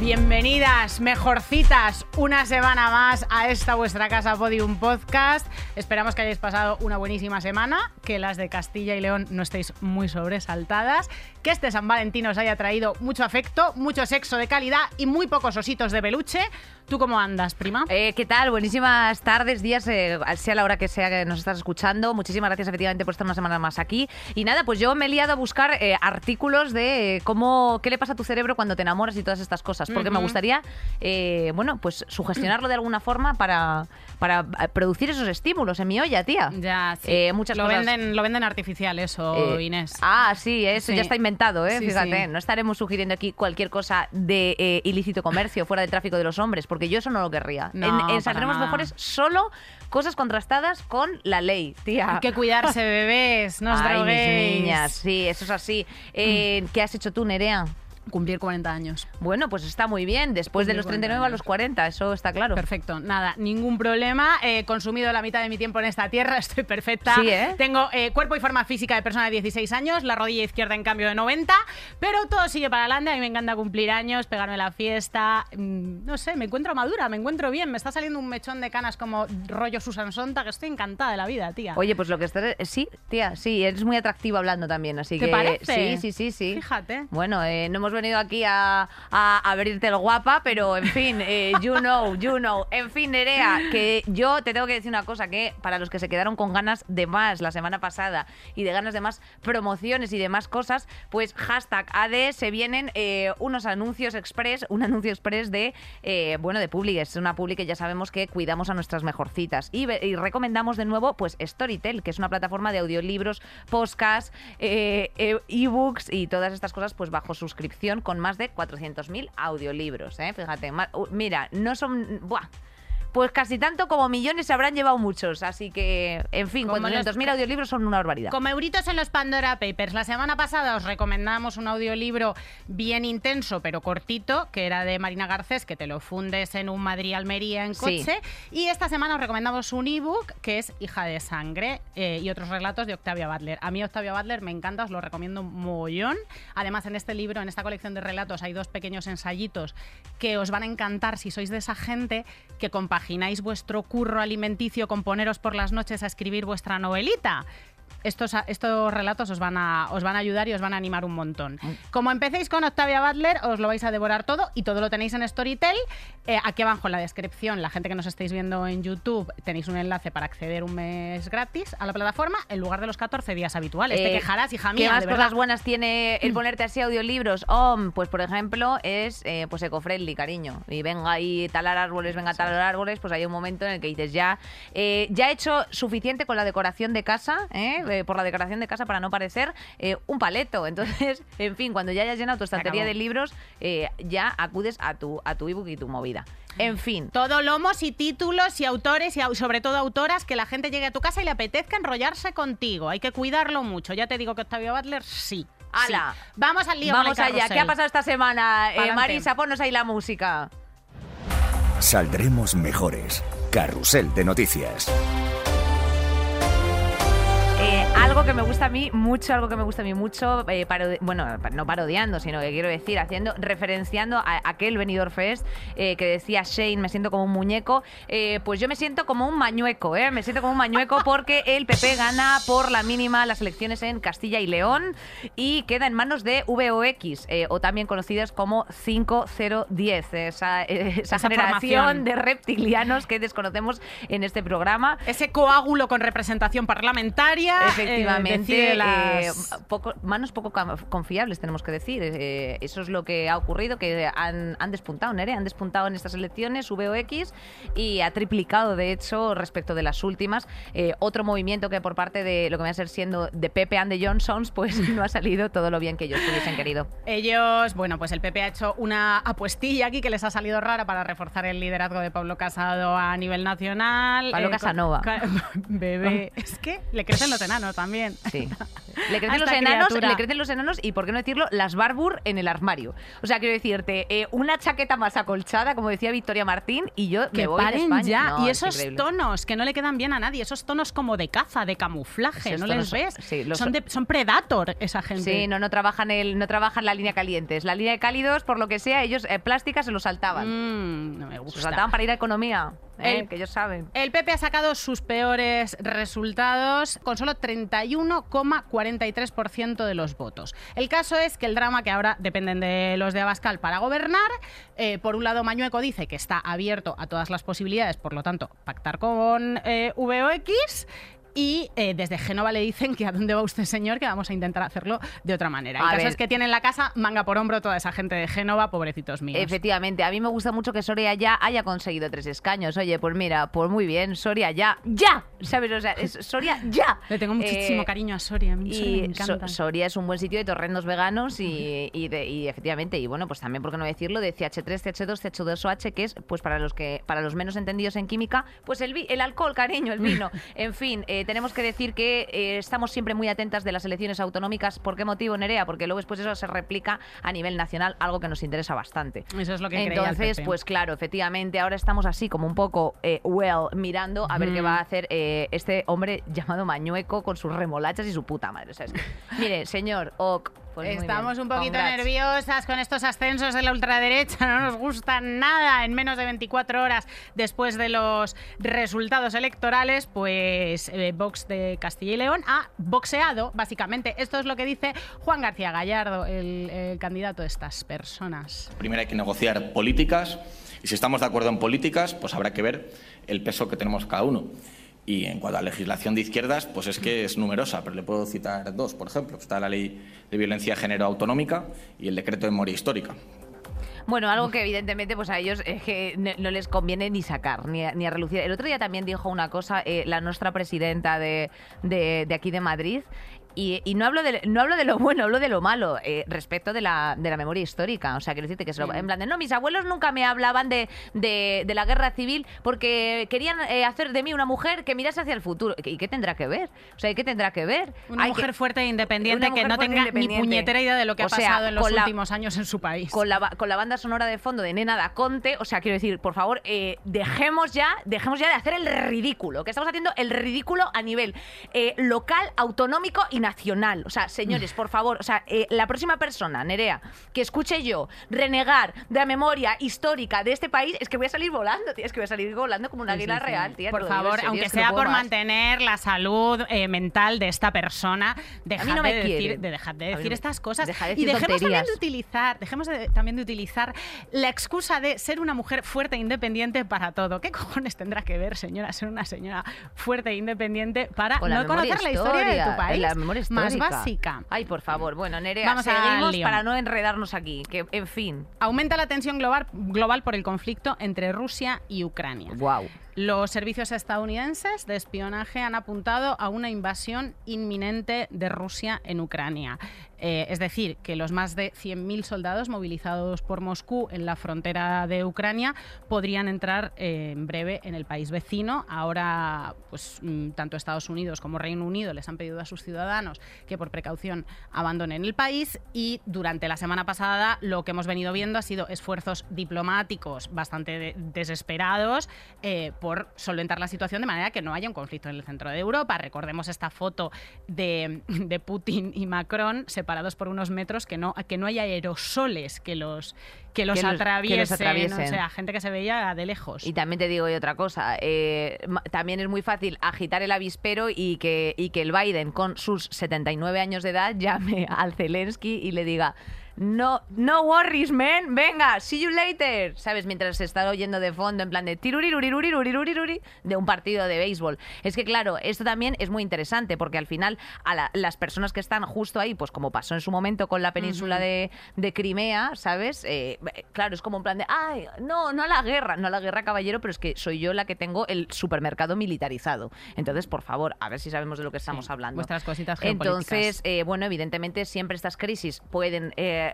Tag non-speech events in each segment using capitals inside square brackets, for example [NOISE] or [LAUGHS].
Bienvenidas, mejorcitas, una semana más a esta vuestra casa Podium Podcast. Esperamos que hayáis pasado una buenísima semana, que las de Castilla y León no estéis muy sobresaltadas, que este San Valentín os haya traído mucho afecto, mucho sexo de calidad y muy pocos ositos de peluche. ¿Tú cómo andas, prima? Eh, ¿Qué tal? Buenísimas tardes, días, eh, sea la hora que sea que nos estás escuchando. Muchísimas gracias efectivamente por estar una semana más aquí. Y nada, pues yo me he liado a buscar eh, artículos de cómo, qué le pasa a tu cerebro cuando te enamoras y todas estas cosas. Porque me gustaría, eh, bueno, pues sugestionarlo de alguna forma para, para eh, producir esos estímulos en mi olla, tía. Ya, sí. Eh, muchas lo cosas. Venden, lo venden artificial eso, Eh, Inés. Ah, sí, eso Sí. ya está inventado, ¿eh? Sí, Fíjate, no estaremos sugiriendo aquí cualquier cosa de ilícito comercio fuera del tráfico de los hombres, porque yo eso no lo querría. No, en, en Saldremos. Mejores solo cosas contrastadas con la ley, tía. Hay que cuidarse, [LAUGHS] bebés, no os Ay, droguéis. mis niñas, sí, eso es así. Eh, ¿Qué has hecho tú, Nerea? Cumplir 40 años. Bueno, pues está muy bien. Después de los 40 39 a los 40, eso está claro. Perfecto, nada, ningún problema. He consumido la mitad de mi tiempo en esta tierra, [LAUGHS] estoy perfecta. Sí, ¿eh? Tengo eh, cuerpo y forma física de persona de 16 años, la rodilla izquierda en cambio de 90, pero todo sigue para adelante. A mí me encanta cumplir años, pegarme la fiesta. mm, No sé, me encuentro madura, me encuentro bien. Me está saliendo un mechón de canas como rollo Susan Sonta, que estoy encantada de la vida, tía. Oye, pues lo que estás... Sí, tía, sí, eres muy atractiva hablando también, así ¿Te que... parece? Sí, sí, sí, sí. Fíjate. Bueno, eh, no hemos venido aquí a, a abrirte el guapa, pero en fin, eh, you know, you know. En fin, Nerea, que yo te tengo que decir una cosa, que para los que se quedaron con ganas de más la semana pasada y de ganas de más promociones y de más cosas, pues hashtag AD se vienen eh, unos anuncios express, un anuncio express de, eh, bueno, de Publix. Es una Publi que ya sabemos que cuidamos a nuestras mejorcitas. Y, y recomendamos de nuevo, pues, Storytel, que es una plataforma de audiolibros, podcasts, ebooks y todas estas cosas, pues, bajo suscripción con más de 400.000 audiolibros, ¿eh? Fíjate, mira, no son... Buah, pues casi tanto como millones se habrán llevado muchos. Así que, en fin, Como los- 400.000 audiolibros son una barbaridad. Como euritos en los Pandora Papers. La semana pasada os recomendamos un audiolibro bien intenso, pero cortito, que era de Marina Garcés, que te lo fundes en un Madrid-Almería en Sí. coche. Y esta semana os recomendamos un ebook que es Hija de Sangre eh, y otros relatos de Octavia Butler. A mí Octavia Butler me encanta, os lo recomiendo mogollón. Además, en este libro, en esta colección de relatos, hay dos pequeños ensayitos que os van a encantar si sois de esa gente que compagináis vuestro curro alimenticio con poneros por las noches a escribir vuestra novelita. Estos, estos relatos os van, a, os van a ayudar y os van a animar un montón. Como empecéis con Octavia Butler, os lo vais a devorar todo y todo lo tenéis en Storytel. Eh, aquí abajo en la descripción, la gente que nos estáis viendo en YouTube, tenéis un enlace para acceder un mes gratis a la plataforma en lugar de los 14 días habituales. Te Eh, quejarás, hija ¿Qué mía, más de cosas buenas tiene el ponerte así audiolibros? Oh, pues por ejemplo, es eh, pues eco-friendly, cariño. Y venga ahí talar árboles, venga a talar árboles, pues hay un momento en el que dices ya, eh, ya he hecho suficiente con la decoración de casa, ¿eh? Eh, por la decoración de casa para no parecer eh, un paleto. [LAUGHS] Entonces, en fin, cuando ya hayas llenado tu estantería de libros, eh, ya acudes a tu, a tu ebook y tu movida. En fin. Todo lomos y títulos y autores y sobre todo autoras que la gente llegue a tu casa y le apetezca enrollarse contigo. Hay que cuidarlo mucho. Ya te digo que Octavia Butler sí. ¡Hala! sí. Vamos al lío. Vamos allá. ¿Qué ha pasado esta semana? Eh. Marisa, ponnos ahí la música. Saldremos mejores. Carrusel de noticias. Que me gusta a mí mucho, algo que me gusta a mí mucho, eh, parodi- bueno, no parodiando, sino que quiero decir, haciendo, referenciando a aquel Benidorm Fest eh, que decía Shane, me siento como un muñeco, eh, pues yo me siento como un mañueco, ¿eh? me siento como un mañueco [LAUGHS] porque el PP gana por la mínima las elecciones en Castilla y León y queda en manos de VOX, o también conocidas como 5010, esa, esa, Esa generación formación. de reptilianos que desconocemos en este programa. Ese coágulo con representación parlamentaria. eh, Efectivamente, eh, las- poco- manos poco confiables, tenemos que decir. Eh, eso es lo que ha ocurrido, que han, han despuntado, Nere, han despuntado en estas elecciones, VOX, y ha triplicado, de hecho, respecto de las últimas. Eh, otro movimiento que por parte de lo que va a ser siendo de Pepe and the Johnsons, pues [LAUGHS] no ha salido todo lo bien que ellos hubiesen querido. Ellos, bueno, pues el PP ha hecho una apuestilla aquí que les ha salido rara para reforzar el liderazgo de Pablo Casado a nivel nacional. Pablo Casanova. ca- [LAUGHS] Bebé. Es que le crecen los enanos también. Sí. [LAUGHS] Le crecen, los enanos, criatura. le crecen los enanos y, por qué no decirlo, las barbur en el armario. O sea, quiero decirte, eh, una chaqueta más acolchada, como decía Victoria Martín, y yo me Que voy de paren España. ya. No, y es esos tonos que no le quedan bien a nadie, esos tonos como de caza, de camuflaje, Esos ¿no tonos les ves? sí, los- son, de- son predator esa gente. Sí, no, no trabajan el, no trabajan la línea calientes. La línea de cálidos, por lo que sea, ellos eh, plástica se lo saltaban. Mm, no me Se lo gusta. saltaban para ir a economía, eh, El- que ellos saben. El PP ha sacado sus peores resultados con solo 31,43% de los votos. El caso es que el drama, que ahora dependen de los de Abascal para gobernar, eh, por un lado Mañueco dice que está abierto a todas las posibilidades, por lo tanto, pactar con eh, VOX. Y eh, desde Génova le dicen que a dónde va usted, señor, que vamos a intentar hacerlo de otra manera. El caso es que tiene en la casa manga por hombro toda esa gente de Génova, pobrecitos míos. Efectivamente, a mí me gusta mucho que Soria ya haya conseguido tres escaños. Oye, pues mira, pues muy bien, Soria ya, ya, ¿sabes? O sea, es Soria ya. Le tengo muchísimo Eh, cariño a Soria, a mí Soria me So- encanta. Soria es un buen sitio de torrendos veganos y, y de- y efectivamente, y bueno, pues también, por qué no decirlo, de CH3, CH2, CH2OH, que es, pues para los que para los menos entendidos en química, pues el, el alcohol, cariño, el vino. [LAUGHS] en fin, eh, tenemos que decir que eh, estamos siempre muy atentas de las elecciones autonómicas. ¿Por qué motivo, Nerea? Porque luego después eso se replica a nivel nacional, algo que nos interesa bastante. Eso es lo que Entonces, pues claro, efectivamente, ahora estamos así como un poco eh, well mirando a ver qué va a hacer eh, este hombre llamado Mañueco con sus remolachas y su puta madre. O sea, es que- mire, señor, ok. Pues Estamos un poquito Congrats. nerviosas con estos ascensos de la ultraderecha, no nos gustan nada. En menos de 24 horas después de los resultados electorales, pues eh, Vox de Castilla y León ha boxeado, básicamente. Esto es lo que dice Juan García Gallardo, el, el candidato de estas personas. Primero hay que negociar políticas y si estamos de acuerdo en políticas, pues habrá que ver el peso que tenemos cada uno. Y en cuanto a legislación de izquierdas, pues es que es numerosa, pero le puedo citar dos, por ejemplo. Está la Ley de Violencia de Género Autonómica y el Decreto de Memoria Histórica. Bueno, algo que evidentemente pues a ellos es que ne- no les conviene ni sacar, ni a, ni a relucir. El otro día también dijo una cosa eh, la nuestra presidenta de, de- de aquí de Madrid. Y, y no hablo de no hablo de lo bueno, hablo de lo malo eh, respecto de la, de la memoria histórica. O sea, quiero decirte que se lo- en plan de no, mis abuelos nunca me hablaban de, de, de la guerra civil porque querían eh, hacer de mí una mujer que mirase hacia el futuro. ¿Y qué tendrá que ver? O sea, ¿y qué tendrá que ver? Una Hay mujer que- fuerte e independiente que no e tenga ni puñetera idea de lo que O ha pasado en los la- últimos años en su país. con la, con la banda sonora de fondo de Nena da Conte. O sea, quiero decir, por favor, eh, dejemos ya, dejemos ya de hacer el ridículo. Que estamos haciendo el ridículo a nivel local, autonómico y nacional. O sea, señores, por favor, o sea, eh, la próxima persona, Nerea, que escuche yo renegar de la memoria histórica de este país, es que voy a salir volando, tía. Es que voy a salir volando como un Sí, águila sí, sí. real, tía. Por favor, serio, aunque es que no sea por más. mantener la salud eh, mental de esta persona, dejad no de, decir, de dejar de decir no- estas cosas y dejemos también de utilizar, dejemos de- también de utilizar la excusa de ser una mujer fuerte e independiente para todo. ¿Qué cojones tendrá que ver, señora, ser una señora fuerte e independiente para no conocer la historia de tu país más básica? Ay, por favor. Bueno, Nerea, Vamos seguimos para no enredarnos aquí. Que, en fin. Aumenta la tensión global, global por el conflicto entre Rusia y Ucrania. Wow. Los servicios estadounidenses de espionaje han apuntado a una invasión inminente de Rusia en Ucrania. Eh, es decir, que los más de 100.000 soldados movilizados por Moscú en la frontera de Ucrania podrían entrar eh, en breve en el país vecino. Ahora, pues mm, tanto Estados Unidos como Reino Unido les han pedido a sus ciudadanos que por precaución abandonen el país y durante la semana pasada lo que hemos venido viendo ha sido esfuerzos diplomáticos bastante de- desesperados eh, solventar la situación de manera que no haya un conflicto en el centro de Europa. Recordemos esta foto de, de Putin y Macron separados por unos metros, que no, que no haya aerosoles que los, que los, Que los- que los atraviesen. O sea, gente que se veía de lejos. Y también te digo otra cosa. eh, también es muy fácil agitar el avispero y que, y que el Biden, con sus 79 años de edad, llame al Zelensky y le diga. No, no worries, man. Venga, see you later. ¿Sabes? Mientras se está oyendo de fondo en plan de tiruriruriruriruriruri de un partido de béisbol. Es que, claro, esto también es muy interesante porque al final a la- las personas que están justo ahí, pues como pasó en su momento con la península de, de Crimea, ¿sabes? Eh, claro, es como en plan de, ay, no, no a la guerra, no a la guerra, caballero, pero es que soy yo la que tengo el supermercado militarizado. Entonces, por favor, a ver si sabemos de lo que estamos Sí, hablando. vuestras cositas. Entonces, eh, bueno, evidentemente siempre estas crisis pueden eh,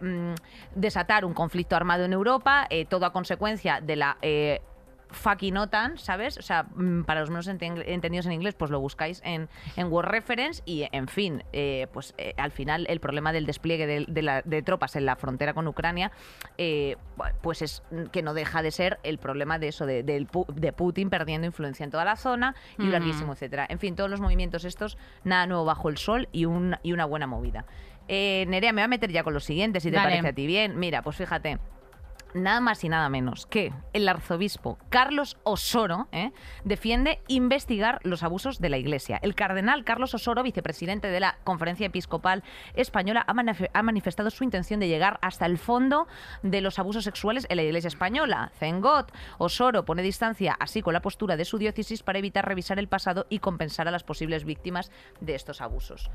desatar un conflicto armado en Europa, eh, todo a consecuencia de la... eh, fucking OTAN, ¿sabes? O sea, mm, para los menos enten- entendidos en inglés, pues lo buscáis en, en Word Reference y, en fin, eh, pues eh, al final el problema del despliegue de, de la- de tropas en la frontera con Ucrania, eh, pues es que no deja de ser el problema de eso, de, Putin perdiendo influencia en toda la zona y larguísimo, etcétera. En fin, todos los movimientos estos, nada nuevo bajo el sol y, un, y una buena movida. Eh, Nerea, me voy a meter ya con los siguientes, si te Dale. parece a ti bien. Mira, pues fíjate nada más y nada menos que el arzobispo Carlos Osoro ¿eh? defiende investigar los abusos de la Iglesia. El cardenal Carlos Osoro, vicepresidente de la Conferencia Episcopal Española, ha, manif- ha manifestado su intención de llegar hasta el fondo de los abusos sexuales en la Iglesia española. Zengot Osoro pone distancia así con la postura de su diócesis para evitar revisar el pasado y compensar a las posibles víctimas de estos abusos.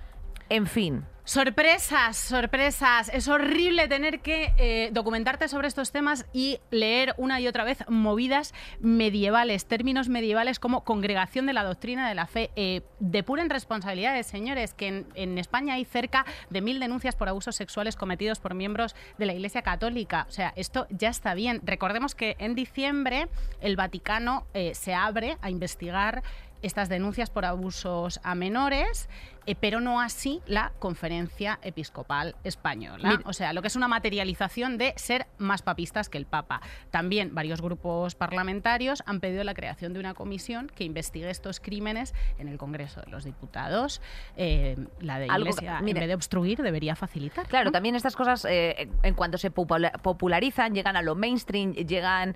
En fin, Sorpresas, sorpresas. Es horrible tener que eh, documentarte sobre estos temas y leer una y otra vez movidas medievales, términos medievales como congregación de la doctrina de la fe. Eh, depuren responsabilidades, señores, que en, España hay cerca de mil denuncias por abusos sexuales cometidos por miembros de la Iglesia Católica. O sea, esto ya está bien. Recordemos que en diciembre el Vaticano eh, se abre a investigar estas denuncias por abusos a menores, eh, pero no así la Conferencia Episcopal Española. Mira- O sea, lo que es una materialización de ser más papistas que el Papa. También varios grupos parlamentarios han pedido la creación de una comisión que investigue estos crímenes en el Congreso de los Diputados. Eh, la de Algo- Iglesia, mire. en vez de obstruir, debería facilitar. Claro, ¿no? también estas cosas, eh, en cuanto se popula- popularizan, llegan a lo mainstream, llegan,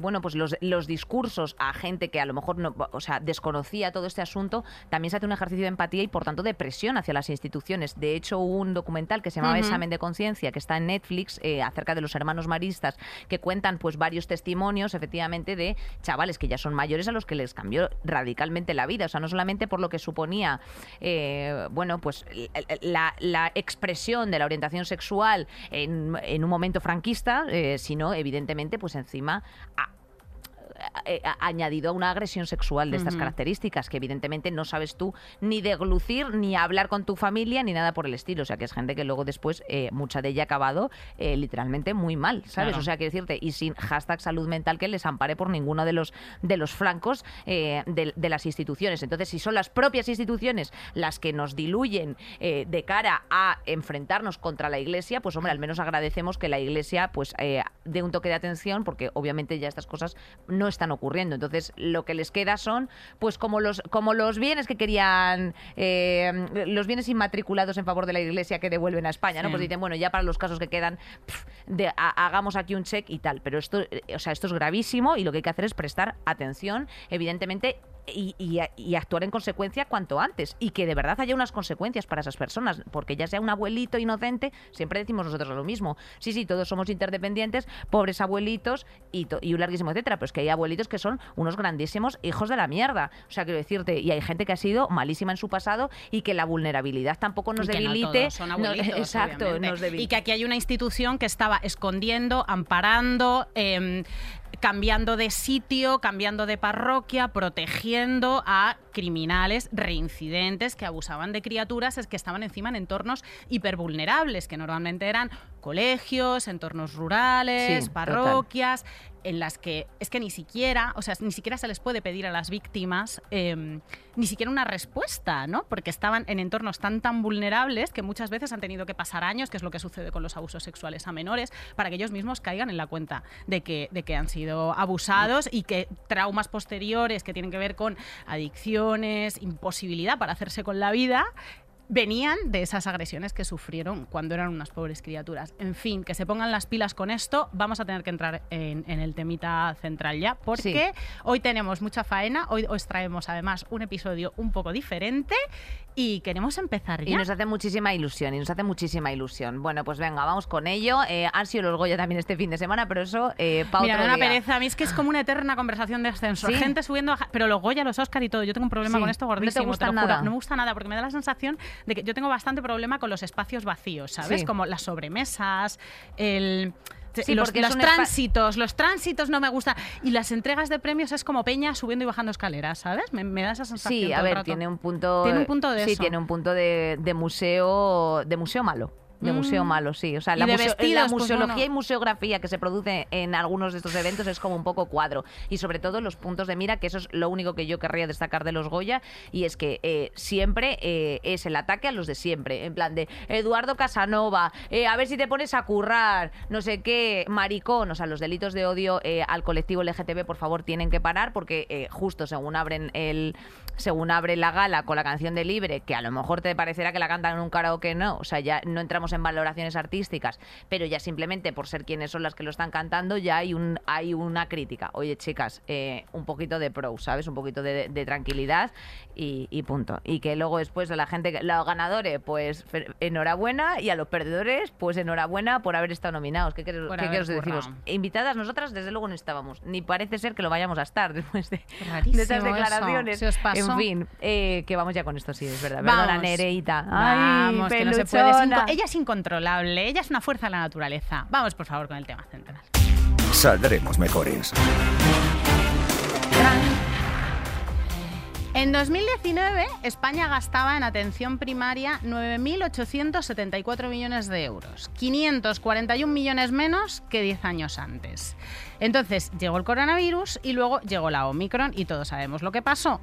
bueno, pues los, los discursos a gente que a lo mejor no, o sea, desconocía todo este asunto, también se hace un ejercicio de empatía y, por tanto, de presión hacia las instituciones. De hecho, hubo un documental que se llamaba. Examen de Conciencia, que está en Netflix, eh, acerca de los hermanos maristas, que cuentan, pues, varios testimonios, efectivamente, de chavales que ya son mayores a los que les cambió radicalmente la vida. O sea, no solamente por lo que suponía, eh, bueno, pues la, la expresión de la orientación sexual en, en un momento franquista, eh, sino, evidentemente, pues encima a- eh, añadido a una agresión sexual de estas características que evidentemente no sabes tú ni deglucir ni hablar con tu familia ni nada por el estilo. O sea que es gente que luego después eh, mucha de ella ha acabado eh, literalmente muy mal sabes Claro. o sea quiero decirte y sin hashtag salud mental que les ampare por ninguno de los de los flancos eh, de, de las instituciones. Entonces si son las propias instituciones las que nos diluyen eh, de cara a enfrentarnos contra la iglesia pues hombre al menos agradecemos que la iglesia pues eh, dé un toque de atención porque obviamente ya estas cosas no están ocurriendo. Entonces, lo que les queda son, pues, como los, como los bienes que querían, eh, los bienes inmatriculados en favor de la Iglesia que devuelven a España, ¿no? Pues dicen, bueno, ya para los casos que quedan, de- ha- hagamos aquí un check y tal. Pero esto, eh, o sea, esto es gravísimo y lo que hay que hacer es prestar atención, evidentemente. Y, y- y actuar en consecuencia cuanto antes y que de verdad haya unas consecuencias para esas personas porque ya sea un abuelito inocente siempre decimos nosotros lo mismo sí sí todos somos interdependientes pobres abuelitos y, y un larguísimo etcétera pero es que hay abuelitos que son unos grandísimos hijos de la mierda. O sea quiero decirte y hay gente que ha sido malísima en su pasado y que la vulnerabilidad tampoco nos no debilite no- exacto nos debilite y que aquí hay una institución que estaba escondiendo, amparando, em, cambiando de sitio, cambiando de parroquia, protegiendo a criminales reincidentes que abusaban de criaturas es que estaban encima en entornos hipervulnerables, que normalmente eran colegios, entornos rurales, Sí, total. parroquias, en las que es que ni siquiera, o sea, ni siquiera se les puede pedir a las víctimas em, ni siquiera una respuesta, ¿no? Porque estaban en entornos tan tan vulnerables que muchas veces han tenido que pasar años, que es lo que sucede con los abusos sexuales a menores, para que ellos mismos caigan en la cuenta de que, de que han sido abusados y que traumas posteriores que tienen que ver con imposibilidad para hacerse con la vida, venían de esas agresiones que sufrieron cuando eran unas pobres criaturas. En fin, que se pongan las pilas con esto. Vamos a tener que entrar en, en el temita central ya, porque hoy tenemos mucha faena. Hoy os traemos además un episodio un poco diferente y queremos empezar Y ya. nos hace muchísima ilusión, y nos hace muchísima ilusión. Bueno, pues venga, vamos con ello. Eh, han sido los Goya también este fin de semana, pero eso eh, Mira, otro una día. pereza. A mí es que es como una eterna conversación de ascenso. ¿Sí? Gente subiendo, a pero los Goya, los Oscar y todo. Yo tengo un problema Sí. con esto ¿No te gordísimo. gustan lo juro. nada? No me gusta nada porque me da la sensación de que yo tengo bastante problema con los espacios vacíos, ¿sabes? Sí. Como las sobremesas, el. Sí, los los tránsitos, los tránsitos no me gustan. Y las entregas de premios es como peña subiendo y bajando escaleras, ¿sabes? Me, me da esa sensación. Sí, a ver, tiene un punto. Tiene un punto de Sí, eso. tiene un punto de, de museo, de museo malo. De museo malo, sí. O sea, Mm. La, museo- vestidos, la pues, museología bueno. y museografía que se produce en algunos de estos eventos es como un poco cuadro. Y sobre todo los puntos de mira, que eso es lo único que yo querría destacar de los Goya, y es que eh, siempre eh, es el ataque a los de siempre. En plan de Eduardo Casanova, eh, a ver si te pones a currar, no sé qué, maricón. O sea, los delitos de odio eh, al colectivo LGTB, por favor, tienen que parar porque eh, justo según abren el según abre la gala con la canción de Libre, que a lo mejor te parecerá que la cantan en un karaoke, no, o sea, ya no entramos en valoraciones artísticas, pero ya simplemente por ser quienes son las que lo están cantando, ya hay un hay una crítica. Oye, chicas, eh, un poquito de pro, ¿sabes? Un poquito de, de tranquilidad y, y punto. Y que luego después de la gente, que- los ganadores, pues enhorabuena, y a los perdedores, pues enhorabuena por haber estado nominados. ¿Qué, qué haber os decimos? currado. Invitadas nosotras, desde luego no estábamos, ni parece ser que lo vayamos a estar después de, de esas declaraciones. ¿Se os pasó? En fin, eh, que vamos ya con esto, sí, es verdad. Vamos. Perdona, Nereita. Ay, Vamos, que no se puede. peluchona. ella es incontrolable, ella es una fuerza de la naturaleza. Vamos, por favor, con el tema central. Saldremos mejores. En 2019, España gastaba en atención primaria 9.874 millones de euros, 541 millones menos que 10 años antes. Entonces llegó el coronavirus y luego llegó la Omicron y todos sabemos lo que pasó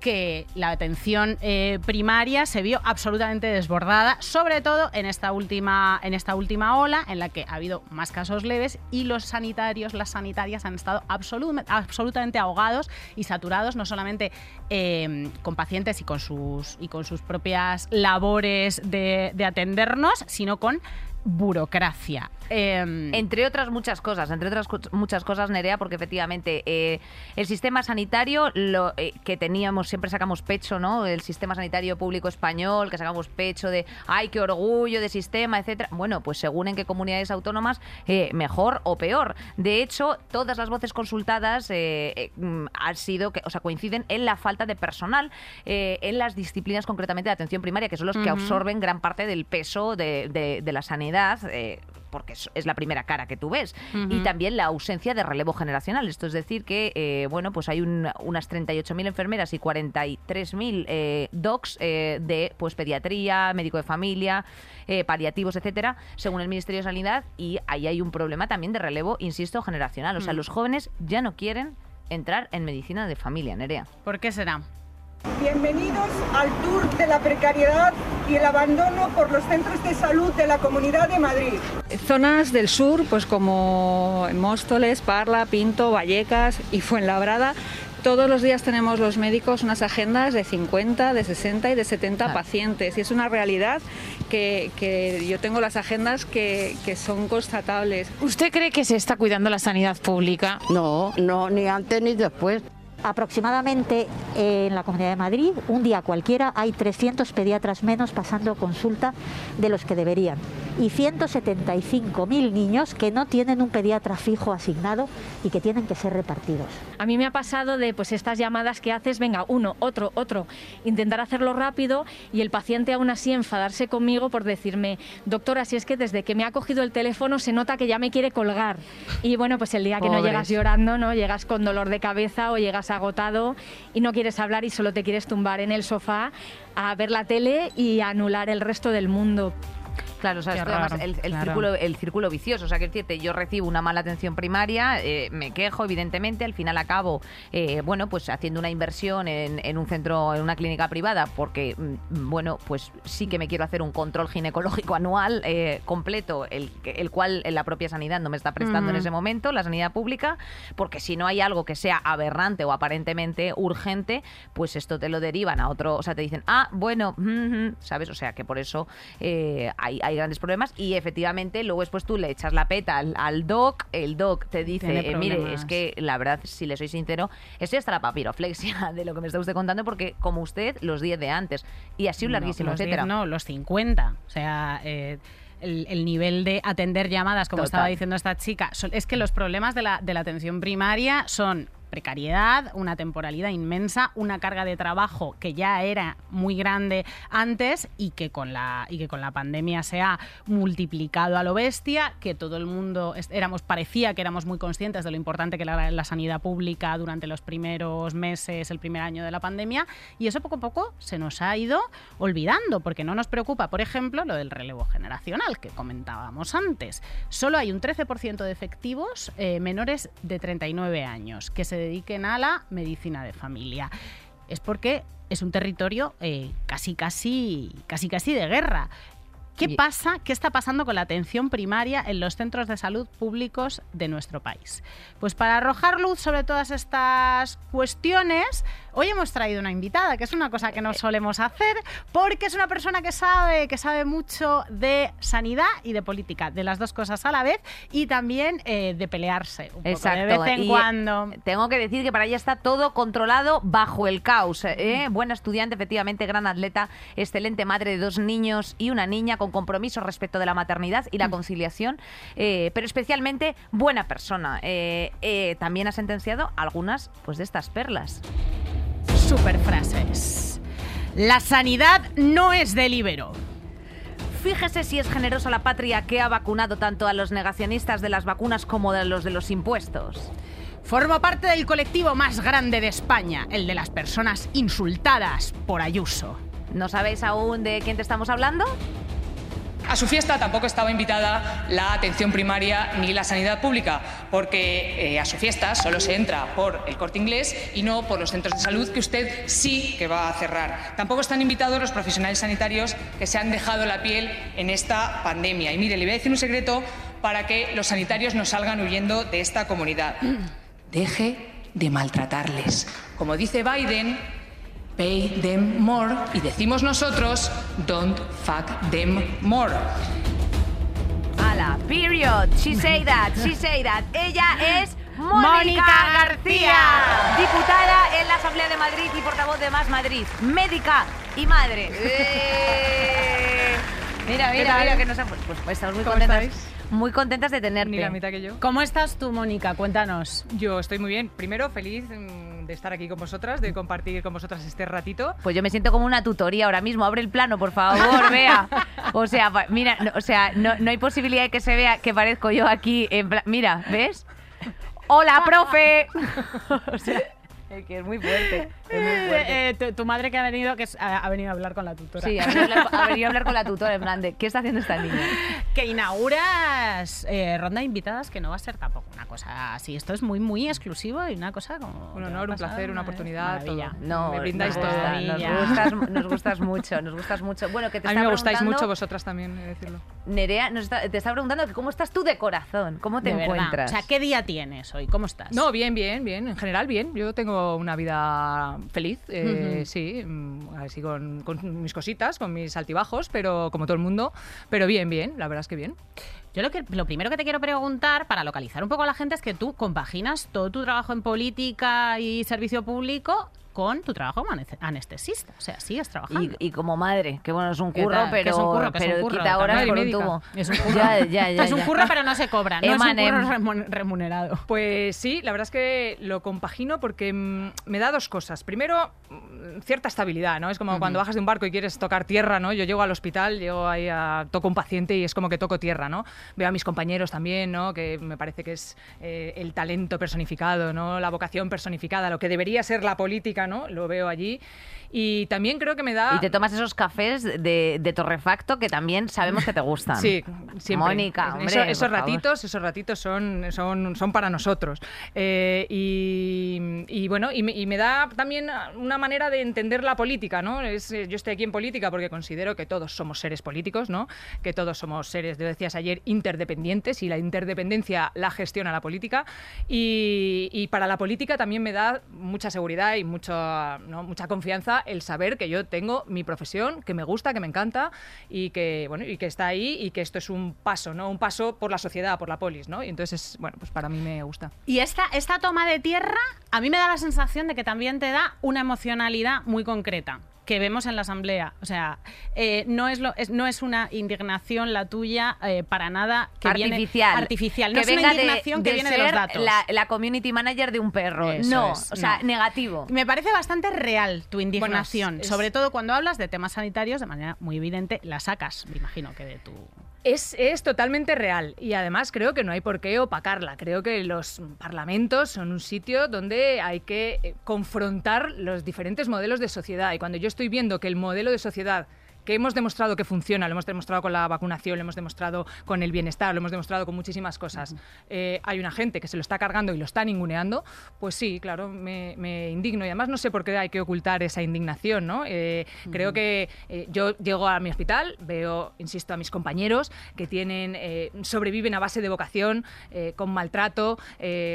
que la atención eh, primaria se vio absolutamente desbordada, sobre todo en esta, última, en esta última ola, en la que ha habido más casos leves y los sanitarios, las sanitarias han estado absolu- absolutamente ahogados y saturados, no solamente eh, con pacientes y con sus, y con sus propias labores de atendernos, sino con burocracia. Em, Entre otras muchas cosas, entre otras muchas cosas, Nerea, porque efectivamente eh, el sistema sanitario lo, eh, que teníamos, siempre sacamos pecho, ¿no? El sistema sanitario público español, que sacamos pecho de, ay, qué orgullo de sistema, etcétera. Bueno, pues según en qué comunidades autónomas, eh, mejor o peor. De hecho, todas las voces consultadas mm, han sido, que, o sea, coinciden en la falta de personal en las disciplinas concretamente de atención primaria, que son los que absorben gran parte del peso de, de- de la sanidad. Eh, porque es, la primera cara que tú ves. Y también la ausencia de relevo generacional. Esto es decir que, eh, bueno, pues hay un- unas 38.000 enfermeras y 43.000 eh, docs eh, de pues pediatría, médico de familia, paliativos, etcétera, según el Ministerio de Sanidad. Y ahí hay un problema también de relevo, insisto, generacional. O sea, Mm. los jóvenes ya no quieren entrar en medicina de familia, Nerea. ¿Por qué será? Bienvenidos al tour de la precariedad y el abandono por los centros de salud de la Comunidad de Madrid. Zonas del sur, pues como Móstoles, Parla, Pinto, Vallecas y Fuenlabrada, todos los días tenemos los médicos unas agendas de 50, de 60 y de 70 Claro. pacientes. Y es una realidad que, que yo tengo las agendas que, que son constatables. ¿Usted cree que se está cuidando la sanidad pública? No, no, ni antes ni después. Aproximadamente eh, en la Comunidad de Madrid, un día cualquiera, hay 300 pediatras menos pasando consulta de los que deberían. Y 175.000 niños que no tienen un pediatra fijo asignado y que tienen que ser repartidos. A mí me ha pasado de pues estas llamadas que haces, venga, uno, otro, otro, intentar hacerlo rápido y el paciente aún así enfadarse conmigo por decirme, doctora, si es que desde que me ha cogido el teléfono se nota que ya me quiere colgar. Y bueno, pues el día que no llegas llorando, ¿no? Llegas con dolor de cabeza o llegas agotado y no quieres hablar y solo te quieres tumbar en el sofá a ver la tele y anular el resto del mundo. Claro, o sea, esto además el, el claro. círculo, el círculo vicioso. O sea, que decirte, yo recibo una mala atención primaria, eh, me quejo, evidentemente, al final acabo, eh, bueno, pues haciendo una inversión en, en un centro, en una clínica privada, porque, mm, bueno, pues sí que me quiero hacer un control ginecológico [LAUGHS] anual eh, completo, el, el cual la propia sanidad no me está prestando en ese momento, la sanidad pública, porque si no hay algo que sea aberrante o aparentemente urgente, pues esto te lo derivan a otro, o sea, te dicen, ah, bueno, mm, mm", ¿sabes? O sea, que por eso eh, hay, hay grandes problemas y efectivamente luego después tú le echas la peta al, al doc, el doc te dice, eh, mire, es que la verdad, si le soy sincero, estoy hasta la papiroflexia [LAUGHS] de lo que me está usted contando porque como usted, los 10 de antes y así un No, larguísimo, 10 etcétera. no, los 50. O sea, eh, el, el nivel de atender llamadas, como Total. estaba diciendo esta chica, son- es que los problemas de la, de la atención primaria son precariedad, una temporalidad inmensa, una carga de trabajo que ya era muy grande antes y que con la, y que con la pandemia se ha multiplicado a lo bestia, que todo el mundo éramos, parecía que éramos muy conscientes de lo importante que era la sanidad pública durante los primeros meses, el primer año de la pandemia, y eso poco a poco se nos ha ido olvidando, porque no nos preocupa, por ejemplo, lo del relevo generacional que comentábamos antes. Solo hay un 13% de efectivos eh, menores de 39 años que se dediquen a la medicina de familia. Es porque es un territorio eh, casi, casi, casi, casi de guerra. ¿Qué pasa? ¿Qué está pasando con la atención primaria en los centros de salud públicos de nuestro país? Pues para arrojar luz sobre todas estas cuestiones, hoy hemos traído una invitada, que es una cosa que no solemos hacer, porque es una persona que sabe, que sabe mucho de sanidad y de política, de las dos cosas a la vez, y también eh, de pelearse un poco de vez en y cuando. Tengo que decir que para ella está todo controlado bajo el caos. ¿eh? Buena estudiante, efectivamente, gran atleta, excelente madre de dos niños y una niña con compromiso respecto de la maternidad y la Mm. conciliación, eh, pero especialmente buena persona. Eh, también ha sentenciado algunas pues, de estas perlas. Super frases. La sanidad no es de libero. Fíjese si es generosa la patria que ha vacunado tanto a los negacionistas de las vacunas como a los de los impuestos. Formo parte del colectivo más grande de España, el de las personas insultadas por Ayuso. ¿No sabéis aún de quién te estamos hablando? A su fiesta tampoco estaba invitada la atención primaria ni la sanidad pública, porque eh, a su fiesta solo se entra por el corte inglés y no por los centros de salud que usted sí que va a cerrar. Tampoco están invitados los profesionales sanitarios que se han dejado la piel en esta pandemia. Y mire, le voy a decir un secreto para que los sanitarios no salgan huyendo de esta comunidad. Deje de maltratarles. Como dice Biden, pay them more y decimos nosotros, don't fuck them more. Ala, period. She say that, she say that. Ella es Mónica Mónica García, García. diputada en la Asamblea de Madrid y portavoz de Más Madrid, médica y madre. [LAUGHS] ¡Eh! Mira, ¿Qué mira, mira que nos ha... Pues, pues estamos muy ¿Cómo contentas, estáis? muy contentas de tenerte. Ni la mitad que yo. ¿Cómo estás tú, Mónica? Cuéntanos. Yo estoy muy bien. Primero, feliz mm, de estar aquí con vosotras, de compartir con vosotras este ratito. Pues yo me siento como una tutoría ahora mismo. Abre el plano, por favor, vea. O sea, mira, no, o sea, no, no hay posibilidad de que se vea que parezco yo aquí en plan. Mira, ¿ves? ¡Hola, profe! [LAUGHS] o sea, es que es muy fuerte. Es muy fuerte. Eh, tu, tu madre que ha venido, que es- ha, ha venido a hablar con la tutora. Sí, ha venido, a hablar, ha venido a hablar con la tutora en plan de, ¿qué está haciendo esta niña? que inauguras eh, ronda de invitadas que no va a ser tampoco cosa así. Esto es muy, muy exclusivo y una cosa como... Un honor, un placer, una oportunidad, Maravilla. todo. No, Me brindáis nos, todo. nos, gustas, nos [LAUGHS] gustas mucho, nos gustas mucho. Bueno, que te A mí me gustáis mucho vosotras también, he de decirlo. Nerea nos está- te está preguntando que cómo estás tú de corazón, cómo te De verdad. encuentras. O sea, ¿qué día tienes hoy? ¿Cómo estás? No, bien, bien, bien. En general, bien. Yo tengo una vida feliz, eh, Ujú. sí. mm, Así con, con mis cositas, con mis altibajos, pero como todo el mundo. Pero bien, bien. La verdad es que bien. Yo lo, que, lo primero que te quiero preguntar, para localizar un poco a la gente, es que tú compaginas todo tu trabajo en política y servicio público con tu trabajo como ane- anestesista. O sea, sigues trabajando. Y, y como madre, que bueno, es un ¿Qué curro, pero, es un curro, que es un pero curro, quita horas por un tubo. Es un curro. Ya, ya, ya, es un ya. curro, pero no se cobra. No es un curro remun- remunerado. Pues sí, la verdad es que lo compagino porque mm, me da dos cosas. Primero, mm, cierta estabilidad, ¿no? Es como cuando bajas de un barco y quieres tocar tierra, ¿no? Yo llego al hospital, llego ahí a, toco un paciente y es como que toco tierra, ¿no? Veo a mis compañeros también, ¿no? Que me parece que es eh, el talento personificado, ¿no? La vocación personificada, lo que debería ser la política, Lo veo allí. Y también creo que me da... Y te tomas esos cafés de, de torrefacto que también sabemos que te gustan. Sí, siempre. Mónica, Eso- hombre, esos por favor. ratitos, esos ratitos son, son, son para nosotros. Eh, y, y bueno, y me, y me da también una manera de entender la política, ¿no? Es, eh, yo estoy aquí en política porque considero que todos somos seres políticos, ¿no? Que todos somos seres, lo decías ayer, interdependientes y la interdependencia la gestiona la política. Y, y para la política también me da mucha seguridad y mucho, ¿no? mucha confianza el saber que yo tengo mi profesión, que me gusta, que me encanta y que, bueno, y que está ahí y que esto es un paso, ¿no? Un paso por la sociedad, por la polis, ¿no? Y entonces, bueno, pues para mí me gusta. Y esta, esta toma de tierra a mí me da la sensación de que también te da una emocionalidad muy concreta. Que vemos en la Asamblea. O sea, eh, no, es lo, es- no es una indignación la tuya eh, para nada que viene- artificial. artificial. No que es una de- indignación que de viene de los datos. La, la community manager de un perro. Eso no, es, o sea, no. negativo. Me parece bastante real tu indignación, es- sobre todo cuando hablas de temas sanitarios de manera muy evidente, la sacas, me imagino que de tu... Es, es totalmente real y además creo que no hay por qué opacarla. Creo que los parlamentos son un sitio donde hay que eh, confrontar los diferentes modelos de sociedad. Y cuando yo estoy viendo que el modelo de sociedad que hemos demostrado que funciona, lo hemos demostrado con la vacunación, lo hemos demostrado con el bienestar, lo hemos demostrado con muchísimas cosas, eh, hay una gente que se lo está cargando y lo está ninguneando, pues sí, claro, me, me indigno. Y además no sé por qué hay que ocultar esa indignación, ¿no? Eh, Creo que eh, yo llego a mi hospital, veo, insisto, a mis compañeros que tienen, sobreviven a base de vocación, con maltrato,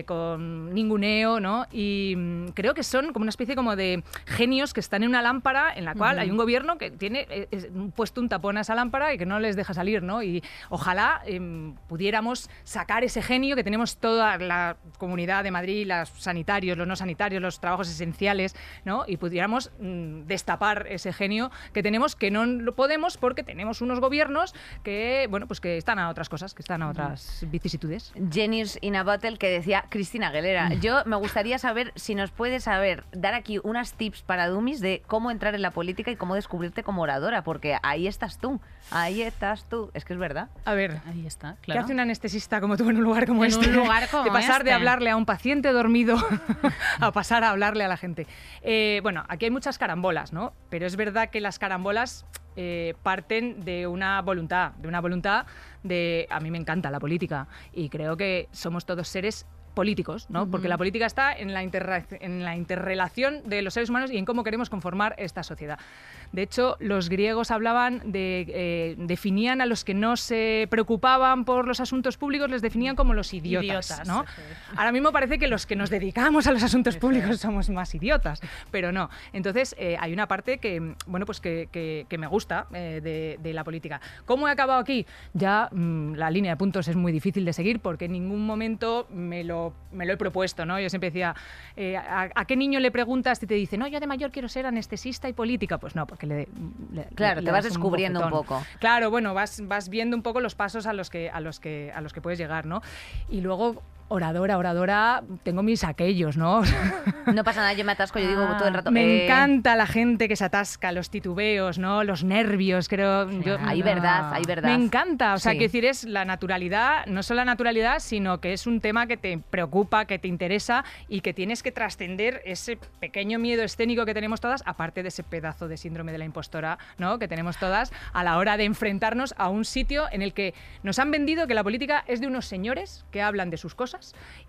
con ninguneo, ¿no? Y mm, creo que son como una especie como de genios que están en una lámpara en la cual hay un gobierno que tiene es- puesto un tapón a esa lámpara y que no les deja salir, ¿no? Y ojalá em, pudiéramos sacar ese genio que tenemos toda la comunidad de Madrid, los sanitarios, los no sanitarios, los trabajos esenciales, ¿no? Y pudiéramos mm, destapar ese genio que tenemos, que no lo podemos porque tenemos unos gobiernos que, bueno, pues que están a otras cosas, que están a otras vicisitudes. Genius in a Bottle que decía Cristina Aguilera. Mm. Yo me gustaría saber si nos puedes saber, dar aquí unas tips para Dummies de cómo entrar en la política y cómo descubrirte como oradora, porque ahí estás tú, ahí estás tú. Es que es verdad. A ver, ahí está, ¿Qué hace un anestesista como tú en un lugar como En este? un lugar [LAUGHS] como de pasar de este. hablarle a un paciente dormido [LAUGHS] a pasar a hablarle a la gente. Eh, bueno, aquí hay muchas carambolas, ¿no? Pero es verdad que las carambolas eh, parten de una voluntad, de una voluntad de... A mí me encanta la política y creo que somos todos seres políticos, ¿no? Porque Ujú. la política está en la, en la interrelación de los seres humanos y en cómo queremos conformar esta sociedad. De hecho, los griegos hablaban de, eh, definían a los que no se preocupaban por los asuntos públicos, les definían como los idiotas, Idiotas, ¿no? Ahora mismo parece que los que nos dedicamos a los asuntos públicos somos más idiotas, pero no. Entonces, eh, hay una parte que, bueno, pues que, que- que me gusta eh, de, de la política. ¿Cómo he acabado aquí? Ya mm, la línea de puntos es muy difícil de seguir porque en ningún momento me lo, me lo he propuesto, ¿no? Yo siempre decía, eh, ¿a, a qué niño le preguntas y te dice, no, yo de mayor quiero ser anestesista y política? Pues no, porque le... le- Claro, le te vas descubriendo un bofetón. poco. Claro, bueno, vas, vas viendo un poco los pasos a los que, a los que, a los que puedes llegar, ¿no? Y luego, oradora, oradora, tengo mis aquellos, ¿no? [LAUGHS] No pasa nada, yo me atasco, yo digo todo el rato. Me eh, encanta la gente que se atasca, los titubeos, ¿no? Los nervios, creo. yo- Hay verdad, hay verdad. Me encanta. O sea, Sí. quiero decir, es la naturalidad, no solo la naturalidad, sino que es un tema que te preocupa, que te interesa y que tienes que trascender ese pequeño miedo escénico que tenemos todas, aparte de ese pedazo de síndrome de la impostora, ¿no? Que tenemos todas a la hora de enfrentarnos a un sitio en el que nos han vendido que la política es de unos señores que hablan de sus cosas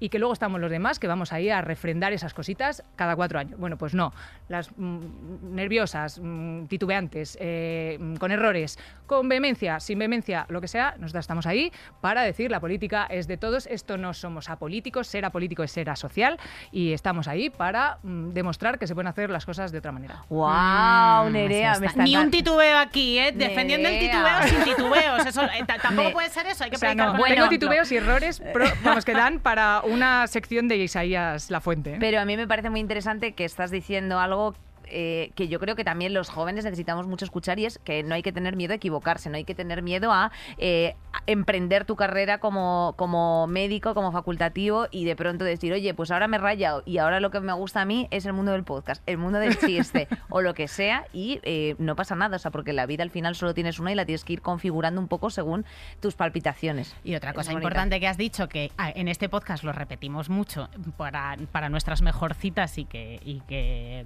y que luego estamos los demás que vamos ahí a refrendar esas cositas cada cuatro años. Bueno, pues no. Las mm, nerviosas, mm, titubeantes, eh, mm, con errores, con vehemencia, sin vehemencia, lo que sea, nosotras estamos ahí para decir la política es de todos, esto no somos apolíticos, ser apolítico es ser asocial y estamos ahí para mm, demostrar que se pueden hacer las cosas de otra manera. ¡Wow, Nerea! así Me está. está Ni un titubeo aquí, ¿eh? Defendiendo el titubeo sin [LAUGHS] titubeos. Eso, eh, ta- tampoco puede ser eso, hay que O sea, predicar no, con el tengo titubeos y errores, pero, vamos, que dan para una sección de Isaías La Fuente. Pero a mí me parece muy interesante que estás diciendo algo eh, que yo creo que también los jóvenes necesitamos mucho escuchar y es que no hay que tener miedo a equivocarse, no hay que tener miedo a, eh, a emprender tu carrera como, como médico, como facultativo y de pronto decir, oye, pues ahora me he rayado y ahora lo que me gusta a mí es el mundo del podcast, el mundo del chiste [LAUGHS] o lo que sea y eh, no pasa nada, o sea, porque la vida al final solo tienes una y la tienes que ir configurando un poco según tus palpitaciones. Y otra Es cosa bonita. importante que has dicho, que ah, en este podcast lo repetimos mucho para, para nuestras mejorcitas y que, y que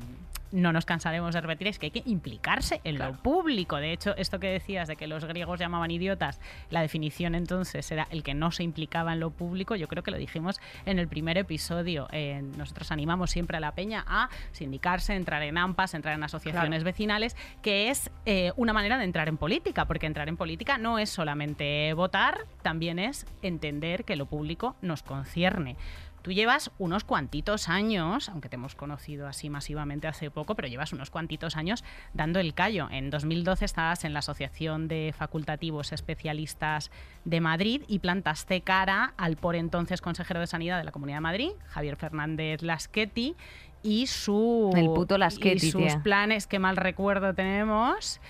no nos cansaremos de repetir, es que hay que implicarse en lo público. De hecho, esto que decías de que los griegos llamaban idiotas, la definición entonces era el que no se implicaba en lo público, yo creo que lo dijimos en el primer episodio. Eh, nosotros animamos siempre a la peña a sindicarse, entrar en AMPAs, entrar en asociaciones vecinales, que es eh, una manera de entrar en política, porque entrar en política no es solamente votar, también es entender que lo público nos concierne. Tú llevas unos cuantitos años, aunque te hemos conocido así masivamente hace poco, pero llevas unos cuantitos años dando el callo. En 2012 estabas en la Asociación de Facultativos Especialistas de Madrid y plantaste cara al por entonces consejero de Sanidad de la Comunidad de Madrid, Javier Fernández Lasqueti, y su El puto y Lasqueti, sus tía. planes que mal recuerdo tenemos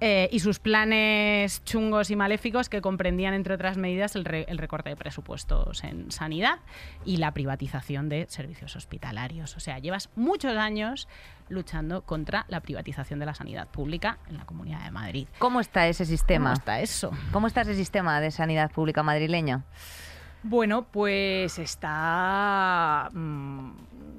eh, y sus planes chungos y maléficos que comprendían, entre otras medidas, el, re- el recorte de presupuestos en sanidad y la privatización de servicios hospitalarios. O sea, llevas muchos años luchando contra la privatización de la sanidad pública en la Comunidad de Madrid. ¿Cómo está ese sistema? ¿Cómo está eso? ¿Cómo está ese sistema de sanidad pública madrileño? Bueno, pues está mm,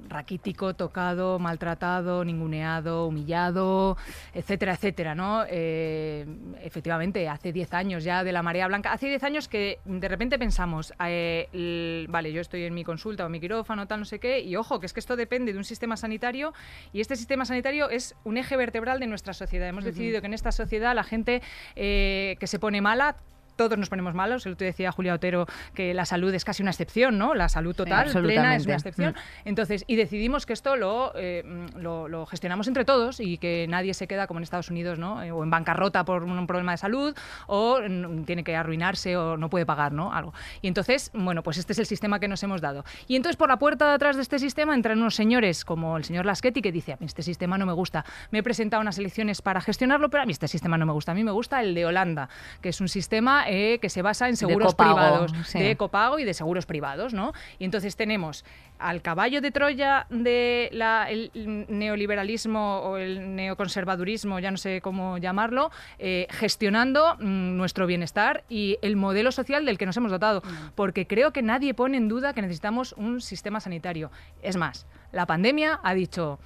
raquítico, tocado, maltratado, ninguneado, humillado, etcétera, etcétera, ¿no? Eh, efectivamente, hace 10 años ya de la marea blanca, hace 10 años que de repente pensamos, eh, vale, yo estoy en mi consulta o mi quirófano, tal, no sé qué, y ojo, que es que esto depende de un sistema sanitario y este sistema sanitario es un eje vertebral de nuestra sociedad. Hemos decidido que en esta sociedad la gente eh, que se pone mala todos nos ponemos malos. El otro día decía Julia Otero que la salud es casi una excepción, ¿no? La salud total, plena, es una excepción. Mm. Entonces, y decidimos que esto lo, eh, lo, lo gestionamos entre todos y que nadie se queda como en Estados Unidos, ¿no? Eh, o en bancarrota por un problema de salud o mm, tiene que arruinarse o no puede pagar, ¿no? Algo. Y entonces, bueno, pues este es el sistema que nos hemos dado. Y entonces por la puerta de atrás de este sistema entran unos señores como el señor Laschetti que dice, a mí este sistema no me gusta. Me he presentado unas elecciones para gestionarlo, pero a mí este sistema no me gusta. A mí me gusta el de Holanda, que es un sistema eh, que se basa en seguros copago, privados, sí. de copago y de seguros privados, ¿no? Y entonces tenemos al caballo de Troya del neoliberalismo o el neoconservadurismo, ya no sé cómo llamarlo, eh, gestionando mm, nuestro bienestar y el modelo social del que nos hemos dotado. Porque creo que nadie pone en duda que necesitamos un sistema sanitario. Es más, la pandemia ha dicho...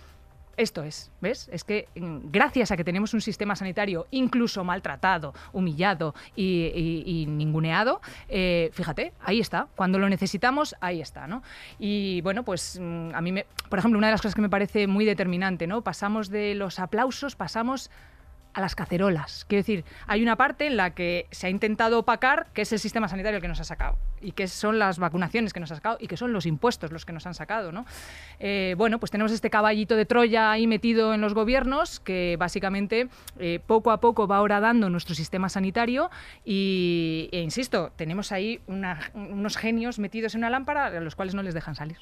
Esto es, ¿ves? Es que mm, gracias a que tenemos un sistema sanitario incluso maltratado, humillado y, ninguneado, eh, fíjate, ahí está. Cuando lo necesitamos, ahí está, ¿no? Y bueno, pues mm, a mí, me, por ejemplo, una de las cosas que me parece muy determinante, ¿no? Pasamos de los aplausos, pasamos a las cacerolas. Quiero decir, hay una parte en la que se ha intentado opacar, que es el sistema sanitario el que nos ha sacado, y que son las vacunaciones que nos ha sacado, y que son los impuestos los que nos han sacado. ¿no? Eh, bueno, pues tenemos este caballito de Troya ahí metido en los gobiernos, que básicamente eh, poco a poco va horadando nuestro sistema sanitario, y, e insisto, tenemos ahí unos genios metidos en una lámpara a los cuales no les dejan salir.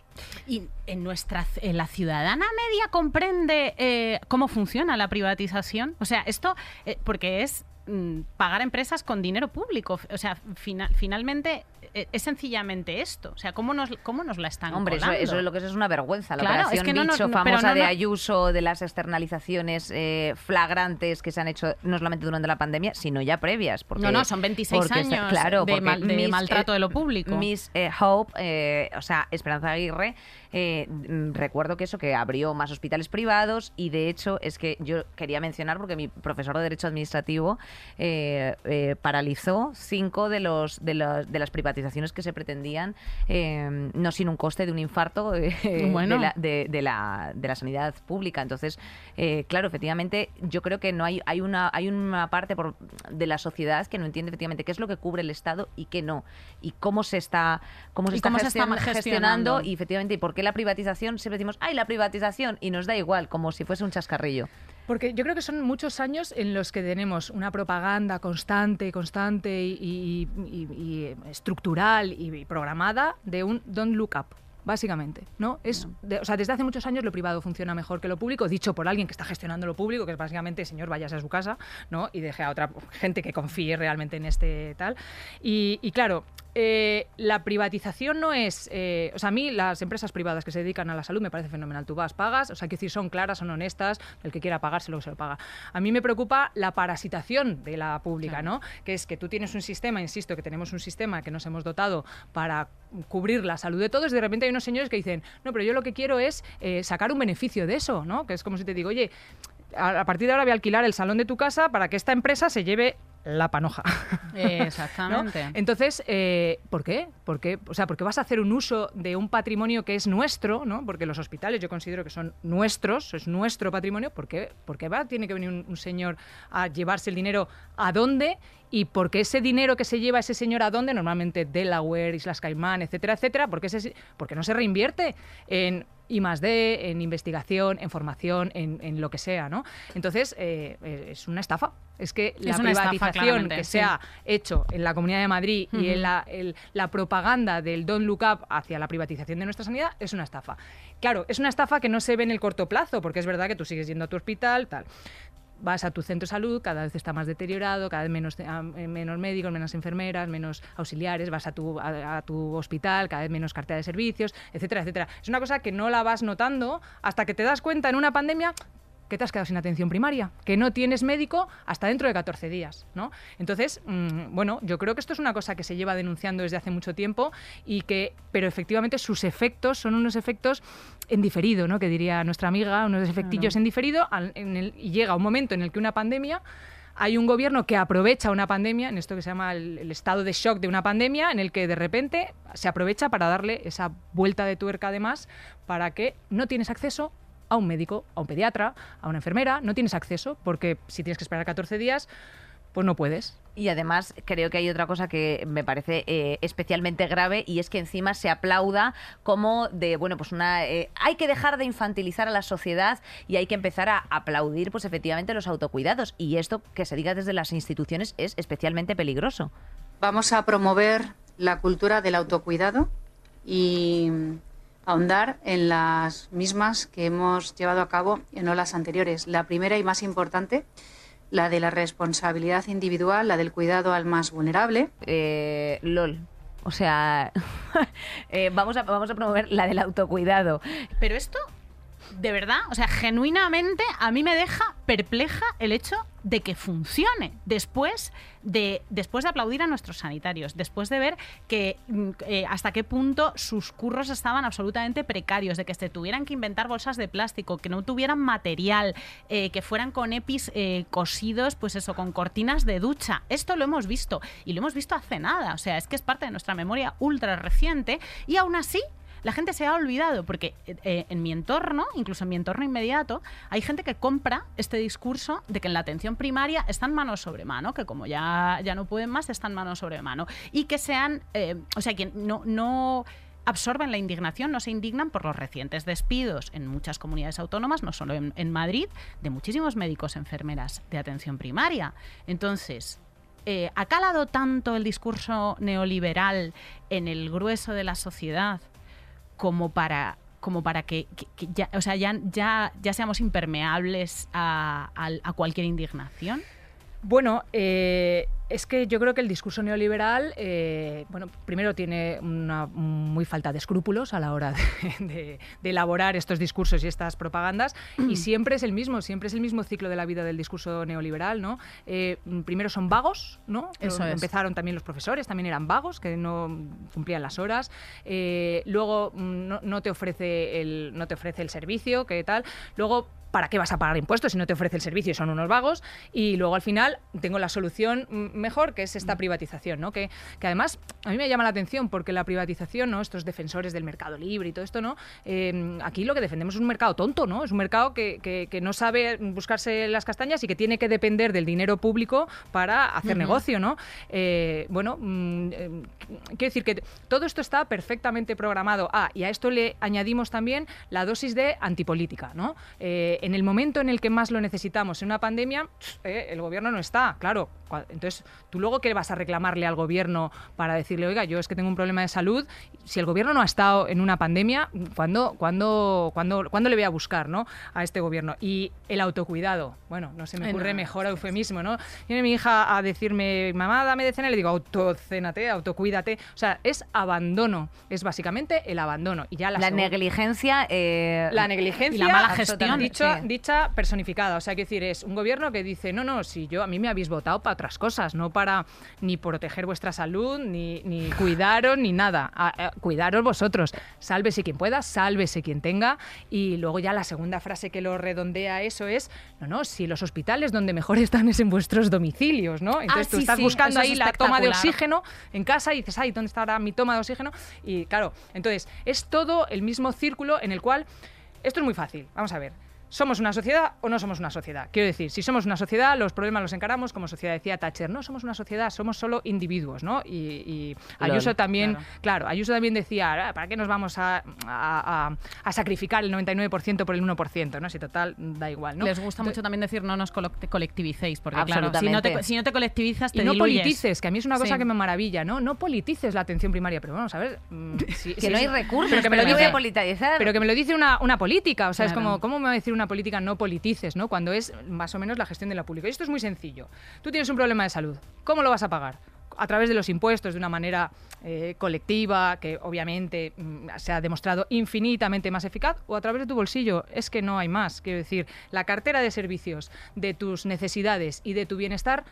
Y en nuestra en la ciudadana media comprende eh, cómo funciona la privatización. O sea, esto porque es mm, pagar empresas con dinero público. O sea, fina- finalmente es sencillamente esto. O sea, cómo nos cómo nos la están Hombre, eso, colando? eso es lo que es, es una vergüenza. La Claro, es operación que no, no, bicho no, pero famosa no, de no- Ayuso, de las externalizaciones eh, flagrantes que se han hecho no solamente durante la pandemia, sino ya previas. Porque, No, no, son 26 porque años claro, de mal- de Miss, maltrato eh, de lo público. Miss eh, Hope, eh, o sea, Esperanza Aguirre, eh, mm, recuerdo que eso, que abrió más hospitales privados y de hecho es que yo quería mencionar porque mi profesor de Derecho Administrativo eh, eh, paralizó cinco de los de, los- de las privatizaciones que se pretendían, eh, no sin un coste de un infarto eh, Bueno. de, la, de- de la, de la sanidad pública. Entonces, eh, claro, efectivamente, yo creo que no hay, hay una hay una parte por- de la sociedad que no entiende efectivamente qué es lo que cubre el Estado y qué no y cómo se está cómo se está, cómo se está gestion- gestionando. gestionando y efectivamente y por qué la privatización siempre decimos ay la privatización y nos da igual como si fuese un chascarrillo. Porque yo creo que son muchos años en los que tenemos una propaganda constante, constante y, y- estructural y programada de un don't look up. Básicamente, ¿no? Es, de- o sea, desde hace muchos años lo privado funciona mejor que lo público, dicho por alguien que está gestionando lo público, que es básicamente, señor, váyase a su casa, ¿no? Y deje a otra gente que confíe realmente en este tal. Y, y claro, eh, la privatización no es. eh, o sea, a mí las empresas privadas que se dedican a la salud me parece fenomenal. Tú vas, pagas, o sea, quiero decir, son claras, son honestas, el que quiera pagarse luego se lo paga. A mí me preocupa la parasitación de la pública, ¿no? Que es que tú tienes un sistema, insisto, que tenemos un sistema que nos hemos dotado para cubrir la salud de todos, y de repente hay unos señores que dicen, no, pero yo lo que quiero es eh, sacar un beneficio de eso, ¿no? Que es como si te digo, oye, a partir de ahora voy a alquilar el salón de tu casa para que esta empresa se lleve la panoja. [LAUGHS] Exactamente. ¿no? Entonces, eh, ¿por qué? ¿por qué? O sea, porque vas a hacer un uso de un patrimonio que es nuestro, ¿no? Porque los hospitales yo considero que son nuestros, es nuestro patrimonio. ¿Por qué, ¿Por qué va? Tiene que venir un, un señor a llevarse el dinero a dónde y por qué ese dinero que se lleva ese señor a dónde, normalmente Delaware, Islas Caimán, etcétera, etcétera, ¿por qué, se, por qué no se reinvierte en I más D, en investigación, en formación, en, en lo que sea, ¿no? Entonces, eh, eh, es una estafa. Es que la Es una estafa, privatización que sí. se ha hecho en la Comunidad de Madrid y en la, el- la propaganda del Don't Look Up hacia la privatización de nuestra sanidad es una estafa. Claro, es una estafa que no se ve en el corto plazo, porque es verdad que tú sigues yendo a tu hospital, tal vas a tu centro de salud, cada vez está más deteriorado, cada vez menos, ah, eh, menos médicos, menos enfermeras, menos auxiliares, vas a tu, a, a tu hospital, cada vez menos cartera de servicios, etcétera, etcétera. Es una cosa que no la vas notando hasta que te das cuenta en una pandemia que te has quedado sin atención primaria, que no tienes médico hasta dentro de 14 días, ¿no? Entonces, mm, bueno, yo creo que esto es una cosa que se lleva denunciando desde hace mucho tiempo y que, pero efectivamente sus efectos son unos efectos en diferido, ¿no? Que diría nuestra amiga, unos efectillos Claro. en diferido al- en el- y llega un momento en el que una pandemia hay un gobierno que aprovecha una pandemia, en esto que se llama el, el estado de shock de una pandemia, en el que de repente se aprovecha para darle esa vuelta de tuerca además para que no tienes acceso a un médico, a un pediatra, a una enfermera, no tienes acceso porque si tienes que esperar 14 días, pues no puedes. Y además creo que hay otra cosa que me parece eh, especialmente grave y es que encima se aplauda como de, bueno, pues una... eh, hay que dejar de infantilizar a la sociedad y hay que empezar a aplaudir pues efectivamente los autocuidados. Y esto que se diga desde las instituciones es especialmente peligroso. Vamos a promover la cultura del autocuidado y ahondar en las mismas que hemos llevado a cabo en olas anteriores. La primera y más importante, la de la responsabilidad individual, la del cuidado al más vulnerable. Eh, LOL. O sea, [LAUGHS] eh, vamos, a, vamos a promover la del autocuidado. Pero esto, de verdad, o sea, genuinamente a mí me deja perpleja el hecho de que funcione después de, después de aplaudir a nuestros sanitarios, después de ver que mm, eh, hasta qué punto sus curros estaban absolutamente precarios, de que se tuvieran que inventar bolsas de plástico, que no tuvieran material, eh, que fueran con EPIs eh, cosidos, pues eso, con cortinas de ducha. Esto lo hemos visto y lo hemos visto hace nada, o sea, es que es parte de nuestra memoria ultra reciente y aún así la gente se ha olvidado, porque eh, en mi entorno, incluso en mi entorno inmediato, hay gente que compra este discurso de que en la atención primaria están manos sobre mano, que como ya, ya no pueden más, están manos sobre mano. Y que sean, eh, o sea, que no, no absorben la indignación, no se indignan por los recientes despidos en muchas comunidades autónomas, no solo en, Madrid, de muchísimos médicos, enfermeras de atención primaria. Entonces, eh, ¿ha calado tanto el discurso neoliberal en el grueso de la sociedad como para como para que, que- que ya, o sea, ya, ya, ya seamos impermeables a, a cualquier indignación? Bueno, eh, es que yo creo que el discurso neoliberal, eh, bueno, primero tiene una muy falta de escrúpulos a la hora de, [LAUGHS] de- de elaborar estos discursos y estas propagandas, y [CLEARS THROAT] siempre es el mismo, siempre es el mismo ciclo de la vida del discurso neoliberal, ¿no? Eh, primero son vagos, ¿no? Eso es. Empezaron también los profesores, también eran vagos, que no cumplían las horas. Eh, luego mm, no, no te ofrece el, no te ofrece el servicio, ¿qué tal? Luego ¿para qué vas a pagar impuestos si no te ofrece el servicio y son unos vagos? Y luego al final tengo la solución mm, mejor, que es esta privatización, ¿no? Que, que además a mí me llama la atención porque la privatización, ¿no? Estos defensores del mercado libre y todo esto, ¿no? Eh, aquí lo que defendemos es un mercado tonto, ¿no? Es un mercado que, que- que no sabe buscarse las castañas y que tiene que depender del dinero público para hacer negocio, ¿no? Eh, bueno, mm, eh, quiero decir que todo esto está perfectamente programado. Ah, y a esto le añadimos también la dosis de antipolítica, ¿no? En el momento en el que más lo necesitamos, en una pandemia, eh, el gobierno no está, claro. Entonces, ¿tú luego qué vas a reclamarle al gobierno para decirle, oiga, yo es que tengo un problema de salud? Si el gobierno no ha estado en una pandemia, ¿cuándo, cuándo, cuándo, cuándo le voy a buscar ¿no? a este gobierno? Y el autocuidado, bueno, no se me ocurre no, mejor eufemismo, ¿no? Viene mi hija a decirme, mamá, dame de cena, y le digo, autocénate, autocuídate. O sea, es abandono, es básicamente el abandono. Y ya la, La negligencia... eh, la negligencia y la mala gestión. Dicha, personificada. O sea, quiero decir, es un gobierno que dice, no, no, si yo a mí me habéis votado para otras cosas, no para ni proteger vuestra salud, ni, ni cuidaros, ni nada. A- a- cuidaros vosotros. Sálvese quien pueda, sálvese quien tenga. Y luego ya la segunda frase que lo redondea eso es, no, no, si los hospitales donde mejor están es en vuestros domicilios, ¿no? Entonces tú sí, estás sí, buscando es ahí la toma de oxígeno en casa y dices, ay, ¿dónde está ahora mi toma de oxígeno? Y claro, entonces es todo el mismo círculo en el cual esto es muy fácil. Vamos a ver. ¿Somos una sociedad o no somos una sociedad? Quiero decir, si somos una sociedad, los problemas los encaramos como sociedad. Decía Thatcher, no somos una sociedad, somos solo individuos, ¿no? Y, y Ayuso Lol, también, claro. claro. Ayuso también decía, "Ah, ¿para qué nos vamos a, a- a- a sacrificar el 99% por el 1%, ¿no? Si total, da igual, ¿no? Les gusta mucho también decir no nos colectivicéis, porque claro, si no, Absolutamente. te, si no te colectivizas, te y no diluyes. politices, que a mí es una cosa Sí. que me maravilla, ¿no? No politices la atención primaria, pero vamos a ver. mm, [LAUGHS] si- Que si no es- hay recursos, pero que me lo no voy a dice, politizar. pero que me lo dice una, una política, o sea, es como, ¿cómo me va a decir una política no politices, ¿no? Cuando es más o menos la gestión de la pública. Y esto es muy sencillo. Tú tienes un problema de salud, ¿cómo lo vas a pagar? A través de los impuestos, de una manera eh, colectiva, que obviamente mm, se ha demostrado infinitamente más eficaz, o a través de tu bolsillo. Es que no hay más. Quiero decir, la cartera de servicios de tus necesidades y de tu bienestar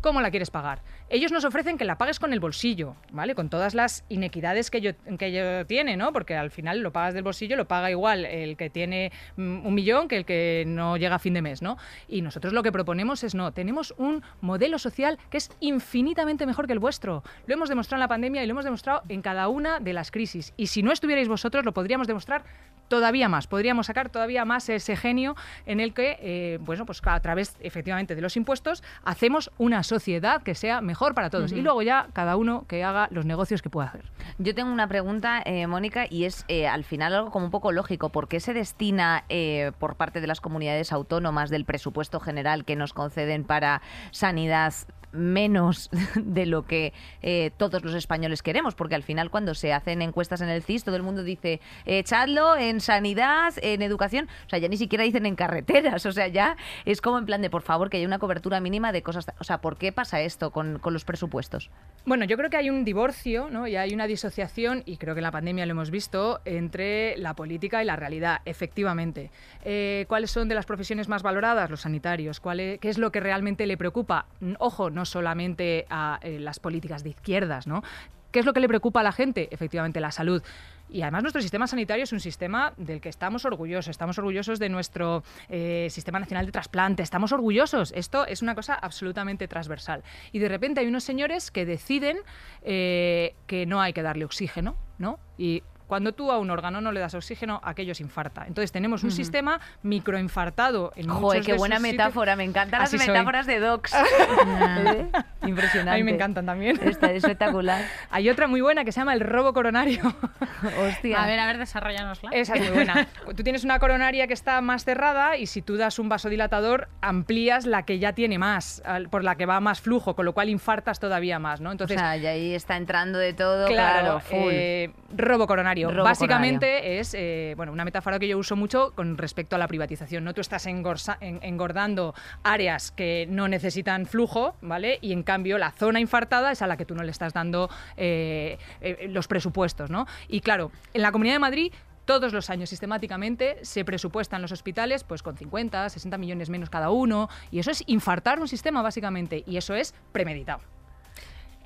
¿Cómo la quieres pagar? Ellos nos ofrecen que la pagues con el bolsillo, ¿vale? Con todas las inequidades que ello, tiene, ¿no? Porque al final lo pagas del bolsillo, lo paga igual el que tiene mm, un millón que el que no llega a fin de mes, ¿no? Y nosotros lo que proponemos es no, tenemos un modelo social que es infinitamente mejor que el vuestro. Lo hemos demostrado en la pandemia y lo hemos demostrado en cada una de las crisis. Y si no estuvierais vosotros, lo podríamos demostrar todavía más. Podríamos sacar todavía más ese genio en el que, eh, bueno, pues a través efectivamente de los impuestos hacemos una sociedad que sea mejor para todos. Y luego ya cada uno que haga los negocios que pueda hacer. Yo tengo una pregunta, eh, Mónica, y es eh, al final algo como un poco lógico. ¿Por qué se destina eh, por parte de las comunidades autónomas del presupuesto general que nos conceden para sanidad menos [LAUGHS] de lo que eh, todos los españoles queremos? Porque al final cuando se hacen encuestas en el CIS todo el mundo dice echadlo en sanidad, en educación, o sea, ya ni siquiera dicen en carreteras, o sea, ya es como en plan de por favor que haya una cobertura mínima de cosas, o sea, ¿por qué pasa esto con, con los presupuestos? Bueno, yo creo que hay un divorcio ¿no? y hay una disociación, y creo que en la pandemia lo hemos visto, entre la política y la realidad, efectivamente. Eh, ¿Cuáles son de las profesiones más valoradas? Los sanitarios. ¿Cuál es- ¿Qué es lo que realmente le preocupa? N- Ojo, no solamente a eh, las políticas de izquierdas, ¿no? ¿Qué es lo que le preocupa a la gente? Efectivamente, la salud. Y además nuestro sistema sanitario es un sistema del que estamos orgullosos. Estamos orgullosos de nuestro eh, Sistema Nacional de Trasplante. Estamos orgullosos. Esto es una cosa absolutamente transversal. Y de repente hay unos señores que deciden eh, que no hay que darle oxígeno, ¿no? Y cuando tú a un órgano no le das oxígeno, aquello se infarta. Entonces tenemos un Ujú. sistema microinfartado en Joder, muchos qué de buena sus sitios. metáfora, me encantan las soy. metáforas de docs. [LAUGHS] ¿Eh? Impresionante. A mí me encantan también. Está espectacular. [LAUGHS] Hay otra muy buena que se llama el robo coronario. [LAUGHS] Hostia. A ver, a ver, desarrollanosla. Esa es muy buena. Tú tienes una coronaria que está más cerrada y si tú das un vasodilatador, amplías la que ya tiene más, por la que va más flujo, con lo cual infartas todavía más, ¿no? Entonces, o sea, y ahí está entrando de todo, Claro, claro, full. eh, robo coronario. Robo Básicamente es eh, bueno, una metáfora que yo uso mucho con respecto a la privatización. ¿no? Tú estás engorsa- en- engordando áreas que no necesitan flujo, ¿vale? Y en cambio la zona infartada es a la que tú no le estás dando eh, eh, los presupuestos, ¿no? Y claro, en la Comunidad de Madrid todos los años sistemáticamente se presupuestan los hospitales pues con 50, 60 millones menos cada uno y eso es infartar un sistema básicamente y eso es premeditado.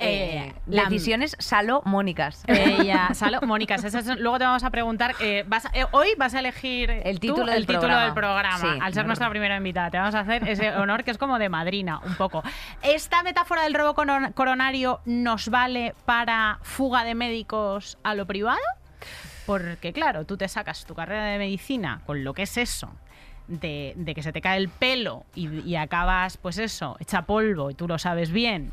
Eh, la- decisiones salomónicas. Ella, [LAUGHS] Salo, Mónica, eso es- luego te vamos a preguntar. eh, vas a- eh, hoy vas a elegir el título del el título programa. del programa. Sí. al ser nuestra primera invitada, te vamos a hacer ese honor que es como de madrina, un poco. ¿Esta metáfora del robo coron- coronario nos vale para fuga de médicos a lo privado? Porque, claro, tú te sacas tu carrera de medicina con lo que es eso. De, de que se te cae el pelo y, y acabas, pues eso, hecha polvo y tú lo sabes bien,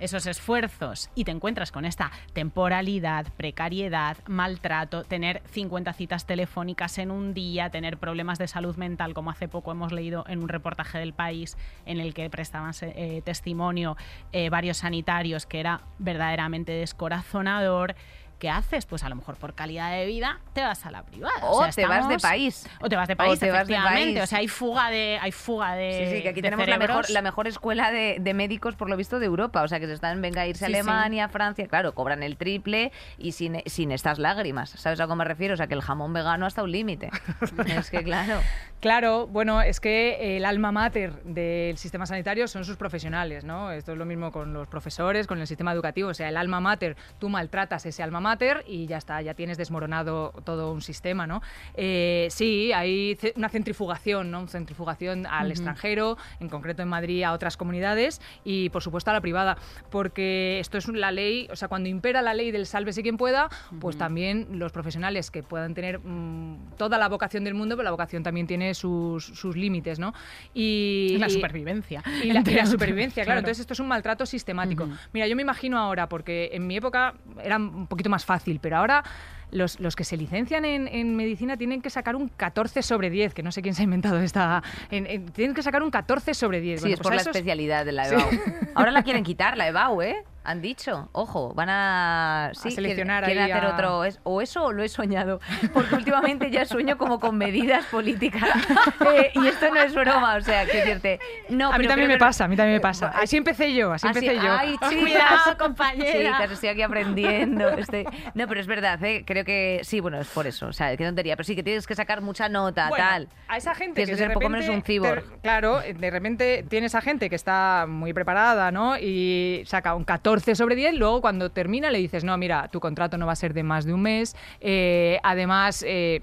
esos esfuerzos y te encuentras con esta temporalidad, precariedad, maltrato, tener 50 citas telefónicas en un día, tener problemas de salud mental, como hace poco hemos leído en un reportaje del país en el que prestaban eh, testimonio eh, varios sanitarios que era verdaderamente descorazonador. ¿Qué haces? Pues a lo mejor por calidad de vida te vas a la privada. O te vas de país. O te vas de O país, vas de efectivamente. país. O sea, hay fuga de, hay fuga de Sí, sí, que aquí tenemos la mejor, cerebros. la mejor escuela de, de médicos, por lo visto, de Europa. O sea, que se están, venga a irse a Sí. Alemania, Francia, claro, cobran el triple y sin, sin estas lágrimas. ¿Sabes a qué me refiero? O sea, que el jamón vegano hasta un límite. [LAUGHS] es que, claro. Claro, bueno, es que el alma mater del sistema sanitario son sus profesionales, ¿no? Esto es lo mismo con los profesores, con el sistema educativo. O sea, el alma mater, tú maltratas ese alma mater y ya está, ya tienes desmoronado todo un sistema, ¿no? Eh, sí, hay ce- una centrifugación, ¿no? Centrifugación al Ujú. extranjero, en concreto en Madrid a otras comunidades y, por supuesto, a la privada, porque esto es la ley, o sea, cuando impera la ley del sálvese quien pueda, pues también los profesionales que puedan tener mm, toda la vocación del mundo, pero la vocación también tiene sus, sus límites, ¿no? Y, La y- supervivencia. y la, y la supervivencia, claro. claro. Entonces esto es un maltrato sistemático. Ujú. Mira, yo me imagino ahora, porque en mi época era un poquito más fácil, pero ahora los, los que se licencian en, en medicina tienen que sacar un 14 sobre 10, que no sé quién se ha inventado esta... en- en- tienen que sacar un 14 sobre 10. Sí, Bueno, es pues por la esos- especialidad de la Sí. EBAU. Ahora la quieren quitar, la EBAU, ¿eh? Han dicho, ojo, van a, sí, seleccionar quieren, ahí quieren hacer a- otro, es- o eso o lo he soñado, porque últimamente ya sueño como con medidas políticas [LAUGHS] Eh, y esto no es broma, o sea, que decirte, no, a mí pero también me que- pasa, a mí también me pasa. Así empecé yo, así Así- empecé yo. Ay, [LAUGHS] chicas. Cuidado, compañera. Chicas, estoy aquí aprendiendo. Este... No, pero es verdad, ¿eh? creo que sí, bueno, es por eso. O sea, qué tontería. Pero sí que tienes que sacar mucha nota, Bueno, tal. A esa gente Tienes que, que de ser poco menos un repente te- claro, de repente tiene esa gente que está muy preparada, ¿no? Y saca un 14 sobre 10, luego cuando termina le dices, no, mira, tu contrato no va a ser de más de un mes, eh, además, eh,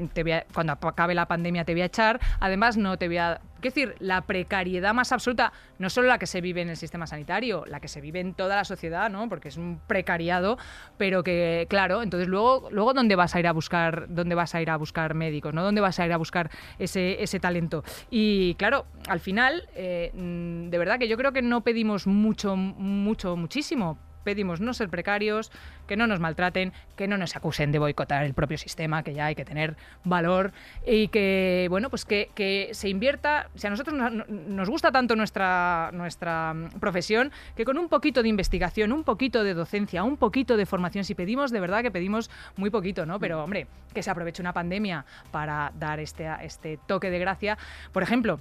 cuando acabe la pandemia te voy a echar, además no te voy a... Es decir, la precariedad más absoluta, no solo la que se vive en el sistema sanitario, la que se vive en toda la sociedad, ¿no? Porque es un precariado, pero que, claro, entonces luego, luego ¿dónde vas a ir a buscar, dónde vas a ir a buscar médicos, ¿no? ¿Dónde vas a ir a buscar ese, ese talento? Y claro, al final, eh, mm, de verdad que yo creo que no pedimos mucho, mucho, muchísimo. Pedimos no ser precarios, que no nos maltraten, que no nos acusen de boicotar el propio sistema, que ya hay que tener valor y que, bueno, pues que, que se invierta. Si a nosotros nos, gusta tanto nuestra, nuestra mm, profesión, que con un poquito de investigación, un poquito de docencia, un poquito de formación, si pedimos, de verdad que pedimos muy poquito, ¿no? Pero, hombre, que se aproveche una pandemia para dar este, este toque de gracia. Por ejemplo,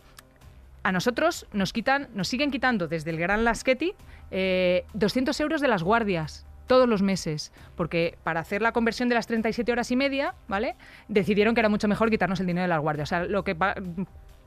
a nosotros nos quitan, nos siguen quitando desde el Gran Lasqueti eh, 200 euros de las guardias todos los meses, porque para hacer la conversión de las 37 horas y media, ¿vale? Decidieron que era mucho mejor quitarnos el dinero de las guardias. O sea, lo que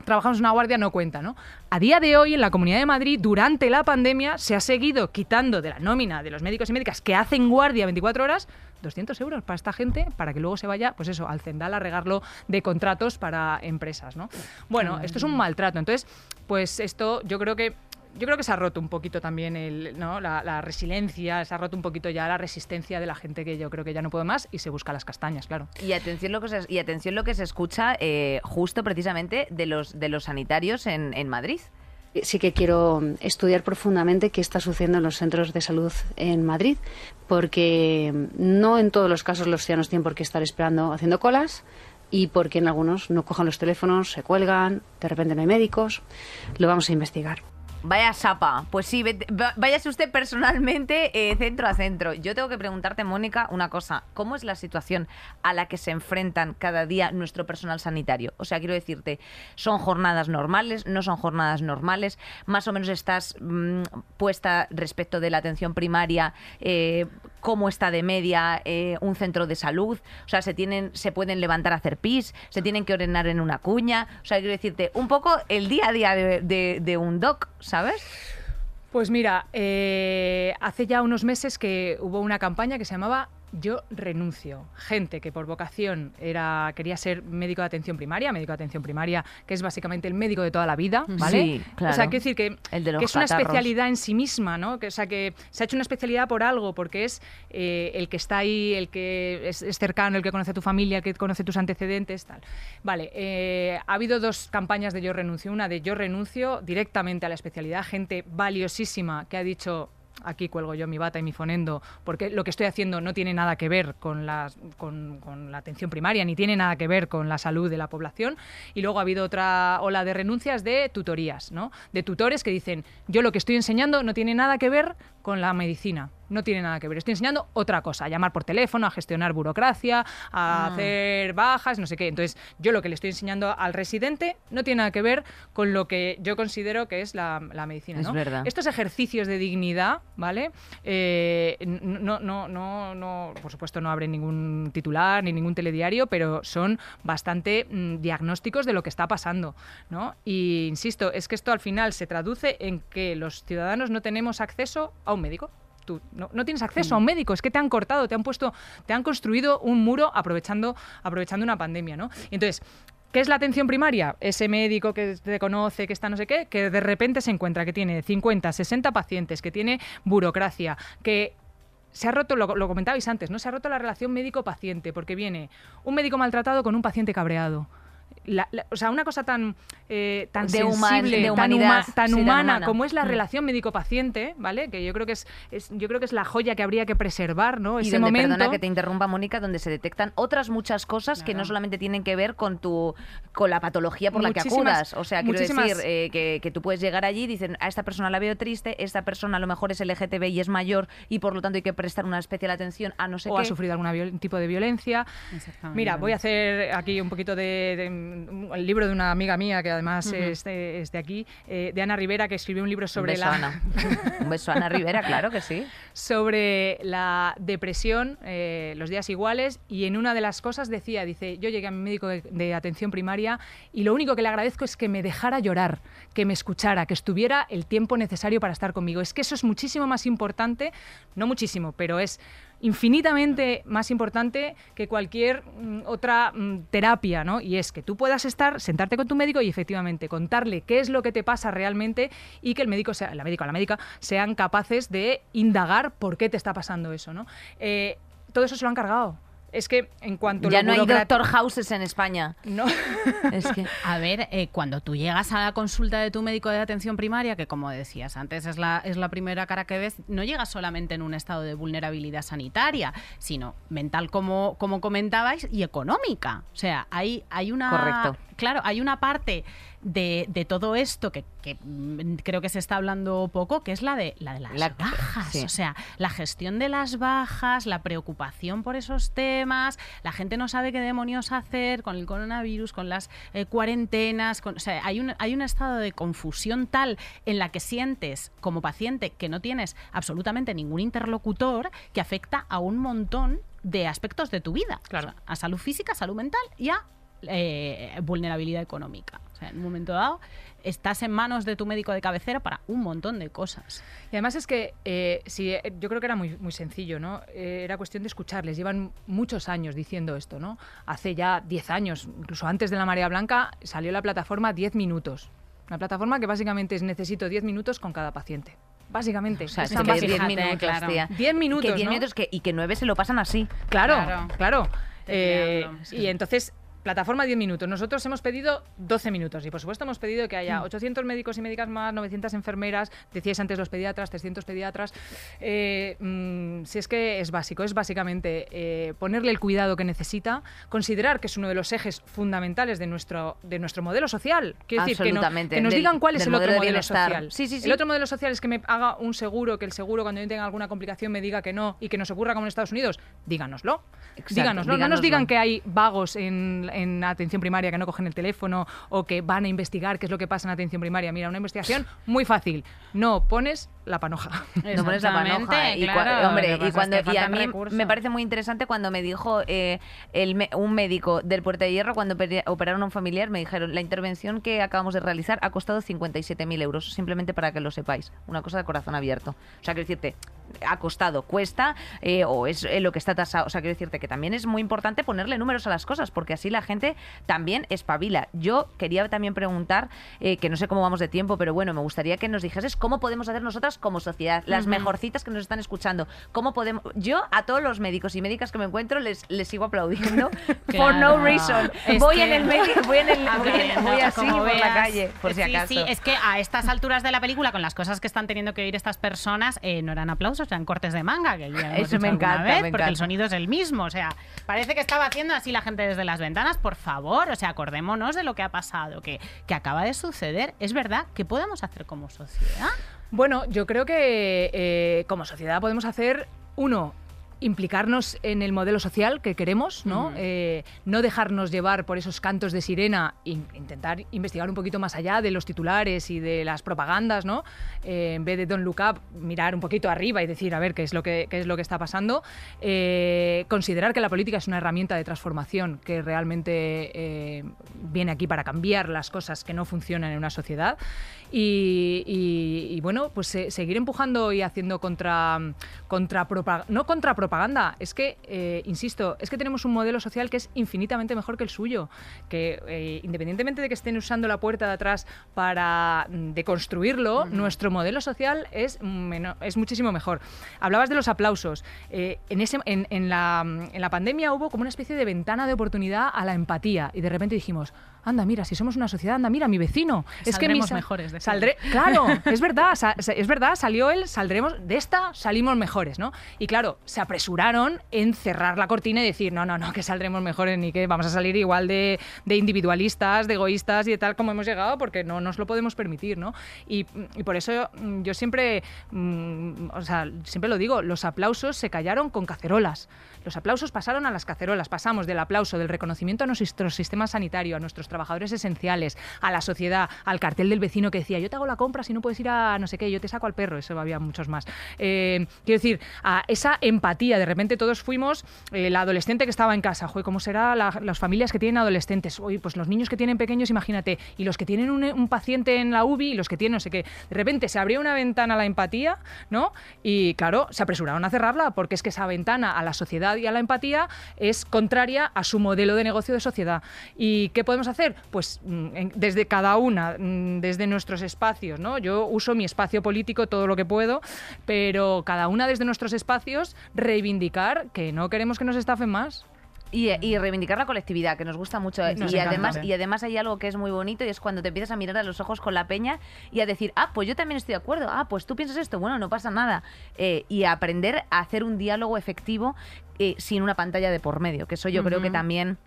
trabajamos en una guardia no cuenta, ¿no? A día de hoy, en la Comunidad de Madrid, durante la pandemia, se ha seguido quitando de la nómina de los médicos y médicas que hacen guardia 24 horas 200 euros para esta gente para que luego se vaya, pues eso, al Cendal a regarlo de contratos para empresas, ¿no? Bueno, esto es un maltrato. Entonces, pues esto yo creo que yo creo que se ha roto un poquito también el, ¿no? la, la resiliencia, se ha roto un poquito ya la resistencia de la gente que yo creo que ya no puede más y se busca las castañas, claro. Y atención lo que se, y atención lo que se escucha eh, justo precisamente de los, de los sanitarios en, en Madrid. Sí que quiero estudiar profundamente qué está sucediendo en los centros de salud en Madrid, porque no en todos los casos los ciudadanos tienen por qué estar esperando haciendo colas y porque en algunos no cojan los teléfonos, se cuelgan, de repente no hay médicos. Lo vamos a investigar. Vaya sapa. Pues sí, vete- váyase usted personalmente eh, centro a centro. Yo tengo que preguntarte, Mónica, una cosa. ¿Cómo es la situación a la que se enfrentan cada día nuestro personal sanitario? O sea, quiero decirte, ¿son jornadas normales? ¿No son jornadas normales? ¿Más o menos estás mm, puesta respecto de la atención primaria? eh, ¿Cómo está de media eh, un centro de salud? O sea, ¿se, tienen, ¿se pueden levantar a hacer pis? ¿Se tienen que orinar en una cuña? O sea, quiero decirte, un poco el día a día de, un doc, ¿sabes? Pues mira, eh, hace ya unos meses que hubo una campaña que se llamaba Yo renuncio. Gente que por vocación era quería ser médico de atención primaria, médico de atención primaria, que es básicamente el médico de toda la vida, ¿vale? Sí, claro. O sea, quiero decir que, El de los que es una especialidad en sí misma, ¿no? Que, o sea, que se ha hecho una especialidad por algo, porque es eh, el que está ahí, el que es, es cercano, el que conoce a tu familia, el que conoce tus antecedentes, tal. Vale, eh, ha habido dos campañas de Yo renuncio. Una de Yo renuncio directamente a la especialidad, gente valiosísima que ha dicho aquí cuelgo yo mi bata y mi fonendo, porque lo que estoy haciendo no tiene nada que ver con, las, con, con la atención primaria, ni tiene nada que ver con la salud de la población. Y luego ha habido otra ola de renuncias de tutorías, ¿no? De tutores que dicen, yo lo que estoy enseñando no tiene nada que ver con la medicina, no tiene nada que ver. Estoy enseñando otra cosa, a llamar por teléfono, a gestionar burocracia, a Ah. hacer bajas, no sé qué. Entonces, yo lo que le estoy enseñando al residente no tiene nada que ver con lo que yo considero que es la, la medicina. Es ¿no? verdad. Estos ejercicios de dignidad, ¿vale? Eh, no, no, no, no, por supuesto no abren ningún titular ni ningún telediario, pero son bastante mm, diagnósticos de lo que está pasando, ¿no? Y insisto, es que esto al final se traduce en que los ciudadanos no tenemos acceso a un médico. Tú no, no tienes acceso a un médico, es que te han cortado, te han puesto, te han construido un muro aprovechando, aprovechando una pandemia, ¿no? Entonces, ¿Qué es la atención primaria? Ese médico que te conoce, que está no sé qué, que de repente se encuentra que tiene 50, 60 pacientes, que tiene burocracia, que se ha roto, lo, lo comentabais antes, ¿no? Se ha roto la relación médico-paciente, porque viene un médico maltratado con un paciente cabreado. La- la- o sea, una cosa tan, eh, tan De sensible, de tan, humanidad, huma- tan sí, tan humana, humana. como es la Mm. relación médico-paciente, ¿vale? Que yo creo que es, es- yo creo que es la joya que habría que preservar, ¿no? Y donde, momento. perdona que te interrumpa, Mónica, donde se detectan otras muchas cosas que no solamente tienen que ver con tu con la patología por la que acudas. O sea, quiero muchísimas- decir eh, que, que tú puedes llegar allí y dicen, a esta persona la veo triste, esta persona a lo mejor es LGTB y es mayor y por lo tanto hay que prestar una especial atención a no sé o qué. ha sufrido algún tipo de violencia. Mira, voy a hacer aquí un poquito de, de- el libro de una amiga mía que además es, de, es de aquí, eh, de Ana Rivera, que escribió un libro sobre beso, la Ana. [LAUGHS] Un beso a Ana Rivera, claro que sí. sobre la depresión, eh, los días iguales, y en una de las cosas decía, dice, yo llegué a mi médico de, de atención primaria y lo único que le agradezco es que me dejara llorar, que me escuchara, que estuviera el tiempo necesario para estar conmigo. Es que eso es muchísimo más importante, no muchísimo, pero es infinitamente más importante que cualquier mm, otra mm, terapia, ¿no? Y es que tú puedas estar, sentarte con tu médico y efectivamente contarle qué es lo que te pasa realmente y que el médico, sea, la médica o la médica, sean capaces de indagar por qué te está pasando eso, ¿no? Eh, todo eso se lo han cargado. Es que en cuanto Ya lo no hay doctor houses en España. No. [LAUGHS] Es que A ver, eh, cuando tú llegas a la consulta de tu médico de atención primaria, que como decías antes es la, es la primera cara que ves, no llegas solamente en un estado de vulnerabilidad sanitaria, sino mental como, como comentabais y económica. O sea, hay, hay una... Correcto. Claro, hay una parte de, de todo esto que, que, mm, creo que se está hablando poco, que es la de, la de las La- bajas. sí. O sea, la gestión de las bajas, la preocupación por esos temas, la gente no sabe qué demonios hacer con el coronavirus, con las eh, cuarentenas, con- o sea, hay un, hay un estado de confusión tal en la que sientes como paciente que no tienes absolutamente ningún interlocutor que afecta a un montón de aspectos de tu vida, claro. a salud física, salud mental y a eh, vulnerabilidad económica. O sea, en un momento dado estás en manos de tu médico de cabecera para un montón de cosas. Y además es que eh, sí, eh, yo creo que era muy, muy sencillo, ¿no? Eh, era cuestión de escucharles. Llevan muchos años diciendo esto, ¿no? Hace ya 10 años, incluso antes de la marea blanca, salió la plataforma 10 minutos. Una plataforma que básicamente es necesito 10 minutos con cada paciente. Básicamente. O sea, Es que básico. 10 minutos, tía. 10 minutos, Que 10 ¿no? minutos que, y que 9 se lo pasan así. Claro, Claro. claro. Eh, y entonces, plataforma 10 minutos. Nosotros hemos pedido 12 minutos y por supuesto hemos pedido que haya 800 médicos y médicas más, 900 enfermeras, decíais antes los pediatras, 300 pediatras. Eh, mm, si es que es básico, es básicamente eh, ponerle el cuidado que necesita, considerar que es uno de los ejes fundamentales de nuestro, de nuestro modelo social. Quiero decir, que, no- que nos Del- digan cuál es el otro modelo social. Sí, sí, sí. El otro modelo social es que me haga un seguro, que el seguro cuando yo tenga alguna complicación me diga que no y que nos ocurra como en Estados Unidos. Díganoslo. Exacto, díganoslo. No nos díganoslo. digan que hay vagos en, en atención primaria que no cogen el teléfono o que van a investigar qué es lo que pasa en atención primaria. Mira, una investigación muy fácil. No pones la panoja. No pones la panoja. Y, claro, hombre, y cuando es que y a mí recursos. me parece muy interesante cuando me dijo eh, el un médico del Puerta de Hierro cuando operaron a un familiar me dijeron la intervención que acabamos de realizar ha costado 57.000 euros simplemente para que lo sepáis. Una cosa de corazón abierto. O sea, quiero decirte ha costado, cuesta eh, o es eh, lo que está tasado. O sea, quiero decirte que también es muy importante ponerle números a las cosas porque así la gente también espabila. Yo quería también preguntar, eh, que no sé cómo vamos de tiempo, pero bueno, me gustaría que nos dijeses cómo podemos hacer nosotras como sociedad, las mejorcitas que nos están escuchando. ¿Cómo podemos? Yo a todos los médicos y médicas que me encuentro les, les sigo aplaudiendo [LAUGHS] [LAUGHS] for no Claro. reason. Es voy que- en el [LAUGHS] medio, voy en el, A voy, en- así como por la calle, por si sí, acaso. Sí, es que a estas alturas de la película, con las cosas que están teniendo que oír estas personas, eh, no eran aplausos, eran cortes de manga, que ya hemos Eso me encanta, vez, me porque el sonido es el mismo. O sea, parece que estaba haciendo así la gente desde las ventanas, por favor. O sea, acordémonos de lo que ha pasado, que, que acaba de suceder. Es verdad, ¿qué podemos hacer como sociedad? Bueno, yo creo que eh, como sociedad podemos hacer, uno, implicarnos en el modelo social que queremos, ¿no? Ujú. Eh, no dejarnos llevar por esos cantos de sirena, in- intentar investigar un poquito más allá de los titulares y de las propagandas, ¿no? Eh, en vez de Don't Look Up, mirar un poquito arriba y decir, a ver, qué es lo que, qué es lo que está pasando. Eh, considerar que la política es una herramienta de transformación que realmente eh, viene aquí para cambiar las cosas que no funcionan en una sociedad. Y, y- y, bueno, pues eh, seguir empujando y haciendo contra, contra no contra propaganda, es que, eh, insisto, es que tenemos un modelo social que es infinitamente mejor que el suyo, que eh, independientemente de que estén usando la puerta de atrás para mm, deconstruirlo, nuestro modelo social es, es muchísimo mejor. Hablabas de los aplausos. Eh, en, ese, en, en la, en la pandemia hubo como una especie de ventana de oportunidad a la empatía y de repente dijimos, anda, mira, si somos una sociedad, anda, mira, mi vecino. es que mi Saldremos sa- mejores, decía. Saldré, claro, [LAUGHS] es verdad, sa- es verdad, salió él, saldremos, de esta salimos mejores, ¿no? Y claro, se apresuraron en cerrar la cortina y decir, no, no, no, que saldremos mejores ni que vamos a salir igual de, de individualistas, de egoístas y de tal como hemos llegado, porque no nos lo podemos permitir, ¿no? Y, y por eso mm, yo siempre, mm, o sea, siempre lo digo, los aplausos se callaron con cacerolas. Los aplausos pasaron a las cacerolas. Pasamos del aplauso, del reconocimiento a nuestro sistema sanitario, a nuestros trabajadores esenciales, a la sociedad, al cartel del vecino que decía, yo te hago la compra si no puedes ir a no sé qué, yo te saco al perro. Eso había muchos más. Eh, quiero decir, a esa empatía. De repente todos fuimos eh, la adolescente que estaba en casa. Joder, ¿cómo será la- las familias que tienen adolescentes? Oye, pues los niños que tienen pequeños, imagínate. Y los que tienen un, un paciente en la UBI y los que tienen no sé qué. De repente se abrió una ventana a la empatía, ¿no? Y claro, se apresuraron a cerrarla porque es que esa ventana a la sociedad y a la empatía es contraria a su modelo de negocio de sociedad. ¿Y qué podemos hacer? Pues mm, desde cada una, mm, desde nuestros espacios, ¿no? Yo uso mi espacio político todo lo que puedo, pero cada una desde nuestros espacios reivindicar que no queremos que nos estafen más. Y, y reivindicar la colectividad, que nos gusta mucho. Nos y, encanta. además, y además hay algo que es muy bonito y es cuando te empiezas a mirar a los ojos con la peña y a decir, ah, pues yo también estoy de acuerdo, ah, pues tú piensas esto, bueno, no pasa nada. Eh, y a aprender a hacer un diálogo efectivo eh, sin una pantalla de por medio, que eso yo creo que también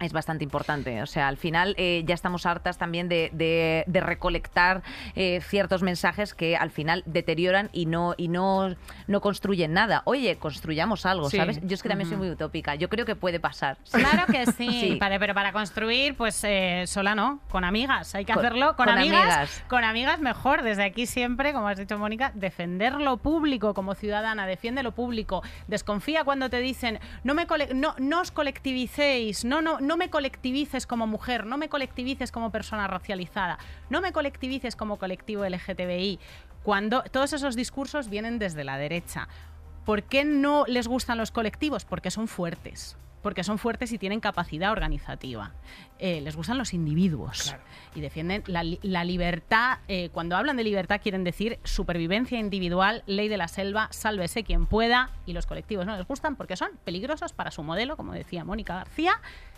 es bastante importante. O sea, al final eh, ya estamos hartas también de, de- de recolectar eh, ciertos mensajes que al final deterioran y no y no, no construyen nada. Oye, construyamos algo, Sí. ¿sabes? Yo es que también soy muy utópica. Yo creo que puede pasar. [LAUGHS] Claro que sí, Sí. Para- pero para construir, pues eh, sola no, con amigas. Hay que Con- hacerlo con, con amigas, amigas. Con amigas mejor. Desde aquí siempre, como has dicho Mónica, defender lo público como ciudadana, defiende lo público. Desconfía cuando te dicen no me no, no os colectivicéis, no, no, no me colectivices como mujer, no me colectivices como persona racializada, no me colectivices como colectivo LGTBI. Cuando todos esos discursos vienen desde la derecha. ¿Por qué no les gustan los colectivos? Porque son fuertes. Porque son fuertes y tienen capacidad organizativa. Eh, les gustan los individuos y defienden la, li- la libertad. eh, cuando hablan de libertad quieren decir supervivencia individual, ley de la selva, sálvese quien pueda. Y los colectivos no les gustan porque son peligrosos para su modelo, como decía Mónica García,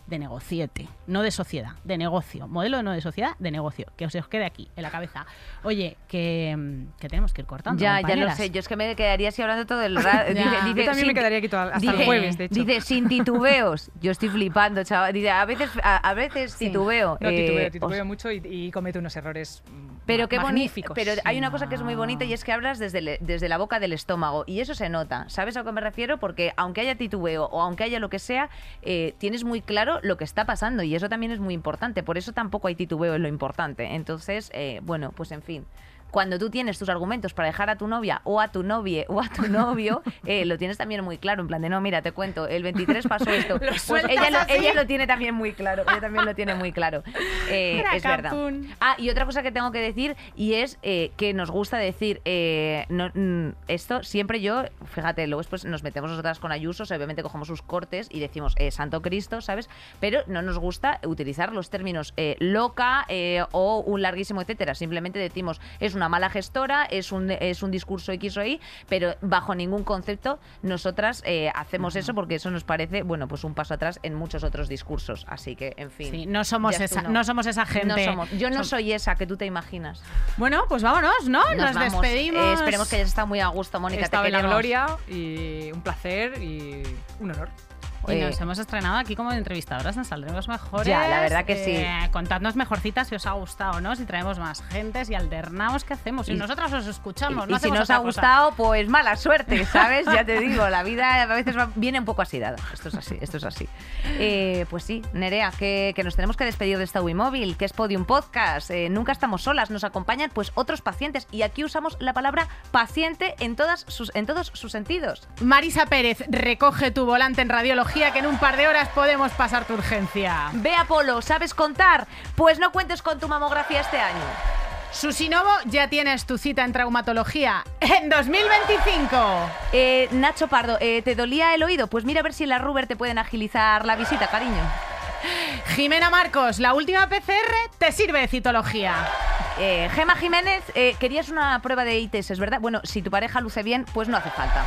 de negociete, no de sociedad, de negocio. Modelo de no de sociedad, de negocio. Que se os quede aquí, en la cabeza. Oye, que, mm, que tenemos que ir cortando. Ya, ya lo sé. Yo es que me quedaría así hablando todo el rato. [LAUGHS] Ya. Yo también me quedaría aquí todo- hasta el jueves, de hecho. Dice, sin titubeos. Yo estoy flipando, chaval. Dice, a veces, a, a veces titubeo. No, Eh, titubeo, os- titubeo mucho y, y comete unos errores mm, Pero qué bonito. magníficos. Pero hay una cosa que es muy bonita y es que hablas desde, le- desde la boca del estómago y eso se nota. ¿Sabes a que me refiero? Porque aunque haya titubeo o aunque haya lo que sea, eh, tienes muy claro lo que está pasando y eso también es muy importante. Por eso tampoco hay titubeo en lo importante. Entonces, eh, bueno, pues en fin. Cuando tú tienes tus argumentos para dejar a tu novia o a tu novia o a tu novio, [LAUGHS] eh, lo tienes también muy claro. En plan de, no, mira, te cuento, el 23 pasó [LAUGHS] esto. Lo Pues ella lo, así. ella lo tiene también muy claro. Ella también lo tiene muy claro. Eh, [LAUGHS] es verdad. Ah, y otra cosa que tengo que decir y es eh, que nos gusta decir no, mm, esto siempre yo, fíjate, luego después nos metemos nosotras con Ayuso, o sea, obviamente cogemos sus cortes y decimos Santo Cristo, ¿sabes? Pero no nos gusta utilizar los términos loca o un larguísimo etcétera. Simplemente decimos es una mala gestora, es un, es un discurso X o Y, pero bajo ningún concepto nosotras eh, hacemos eso porque eso nos parece, bueno, pues un paso atrás en muchos otros discursos. Así que, en fin. Sí, no somos esa- no somos esa gente. No somos. Yo no Som- soy esa que tú te imaginas. Bueno, pues vámonos, ¿no? Nos, despedimos. Eh, esperemos que hayas estado muy a gusto, Mónica. Estaba en la gloria y un placer y un honor. Y Eh, nos hemos estrenado aquí como entrevistadoras en Saldremos Mejores. Ya, la verdad que Eh, contadnos mejorcitas si os ha gustado o no, si traemos más gente, si alternamos, ¿qué hacemos? Si Y- nosotros os escuchamos, Y, no y si nos ha cosa. gustado, pues mala suerte, ¿sabes? Ya te digo, la vida a veces va- viene un poco así dada. Esto es así, esto es así. Eh, pues sí, Nerea, que, que nos tenemos que despedir de esta Wimóvil, que es Podium Podcast. Eh, nunca estamos solas, nos acompañan pues otros pacientes. Y aquí usamos la palabra paciente en, todas sus, en todos sus sentidos. Marisa Pérez, recoge tu volante en radiología que en un par de horas podemos pasar tu urgencia. Ve Apolo, ¿sabes contar? Pues no cuentes con tu mamografía este año. Susinovo, ya tienes tu cita en traumatología en 2025. Eh, Nacho Pardo, eh, ¿te dolía el oído? Pues mira a ver si en la Ruber te pueden agilizar la visita, cariño. Jimena Marcos, la última PCR te sirve de citología. Eh, Gema Jiménez, eh, querías una prueba de ITS, ¿es verdad? Bueno, si tu pareja luce bien, pues no hace falta.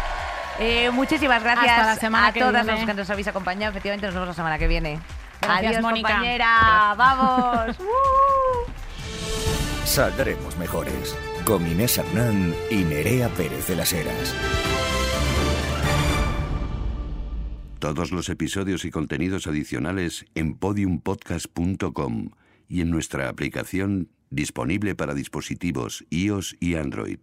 Eh, muchísimas gracias Hasta la semana a que todas viene. las que nos habéis acompañado. Efectivamente, nos vemos la semana que viene. Gracias, Adiós, Mónica. compañera. Vamos. [LAUGHS] Saldremos mejores. Con Inés Hernán y Nerea Pérez de las Heras. Todos los episodios y contenidos adicionales en podiumpodcast.com y en nuestra aplicación disponible para dispositivos iOS y Android.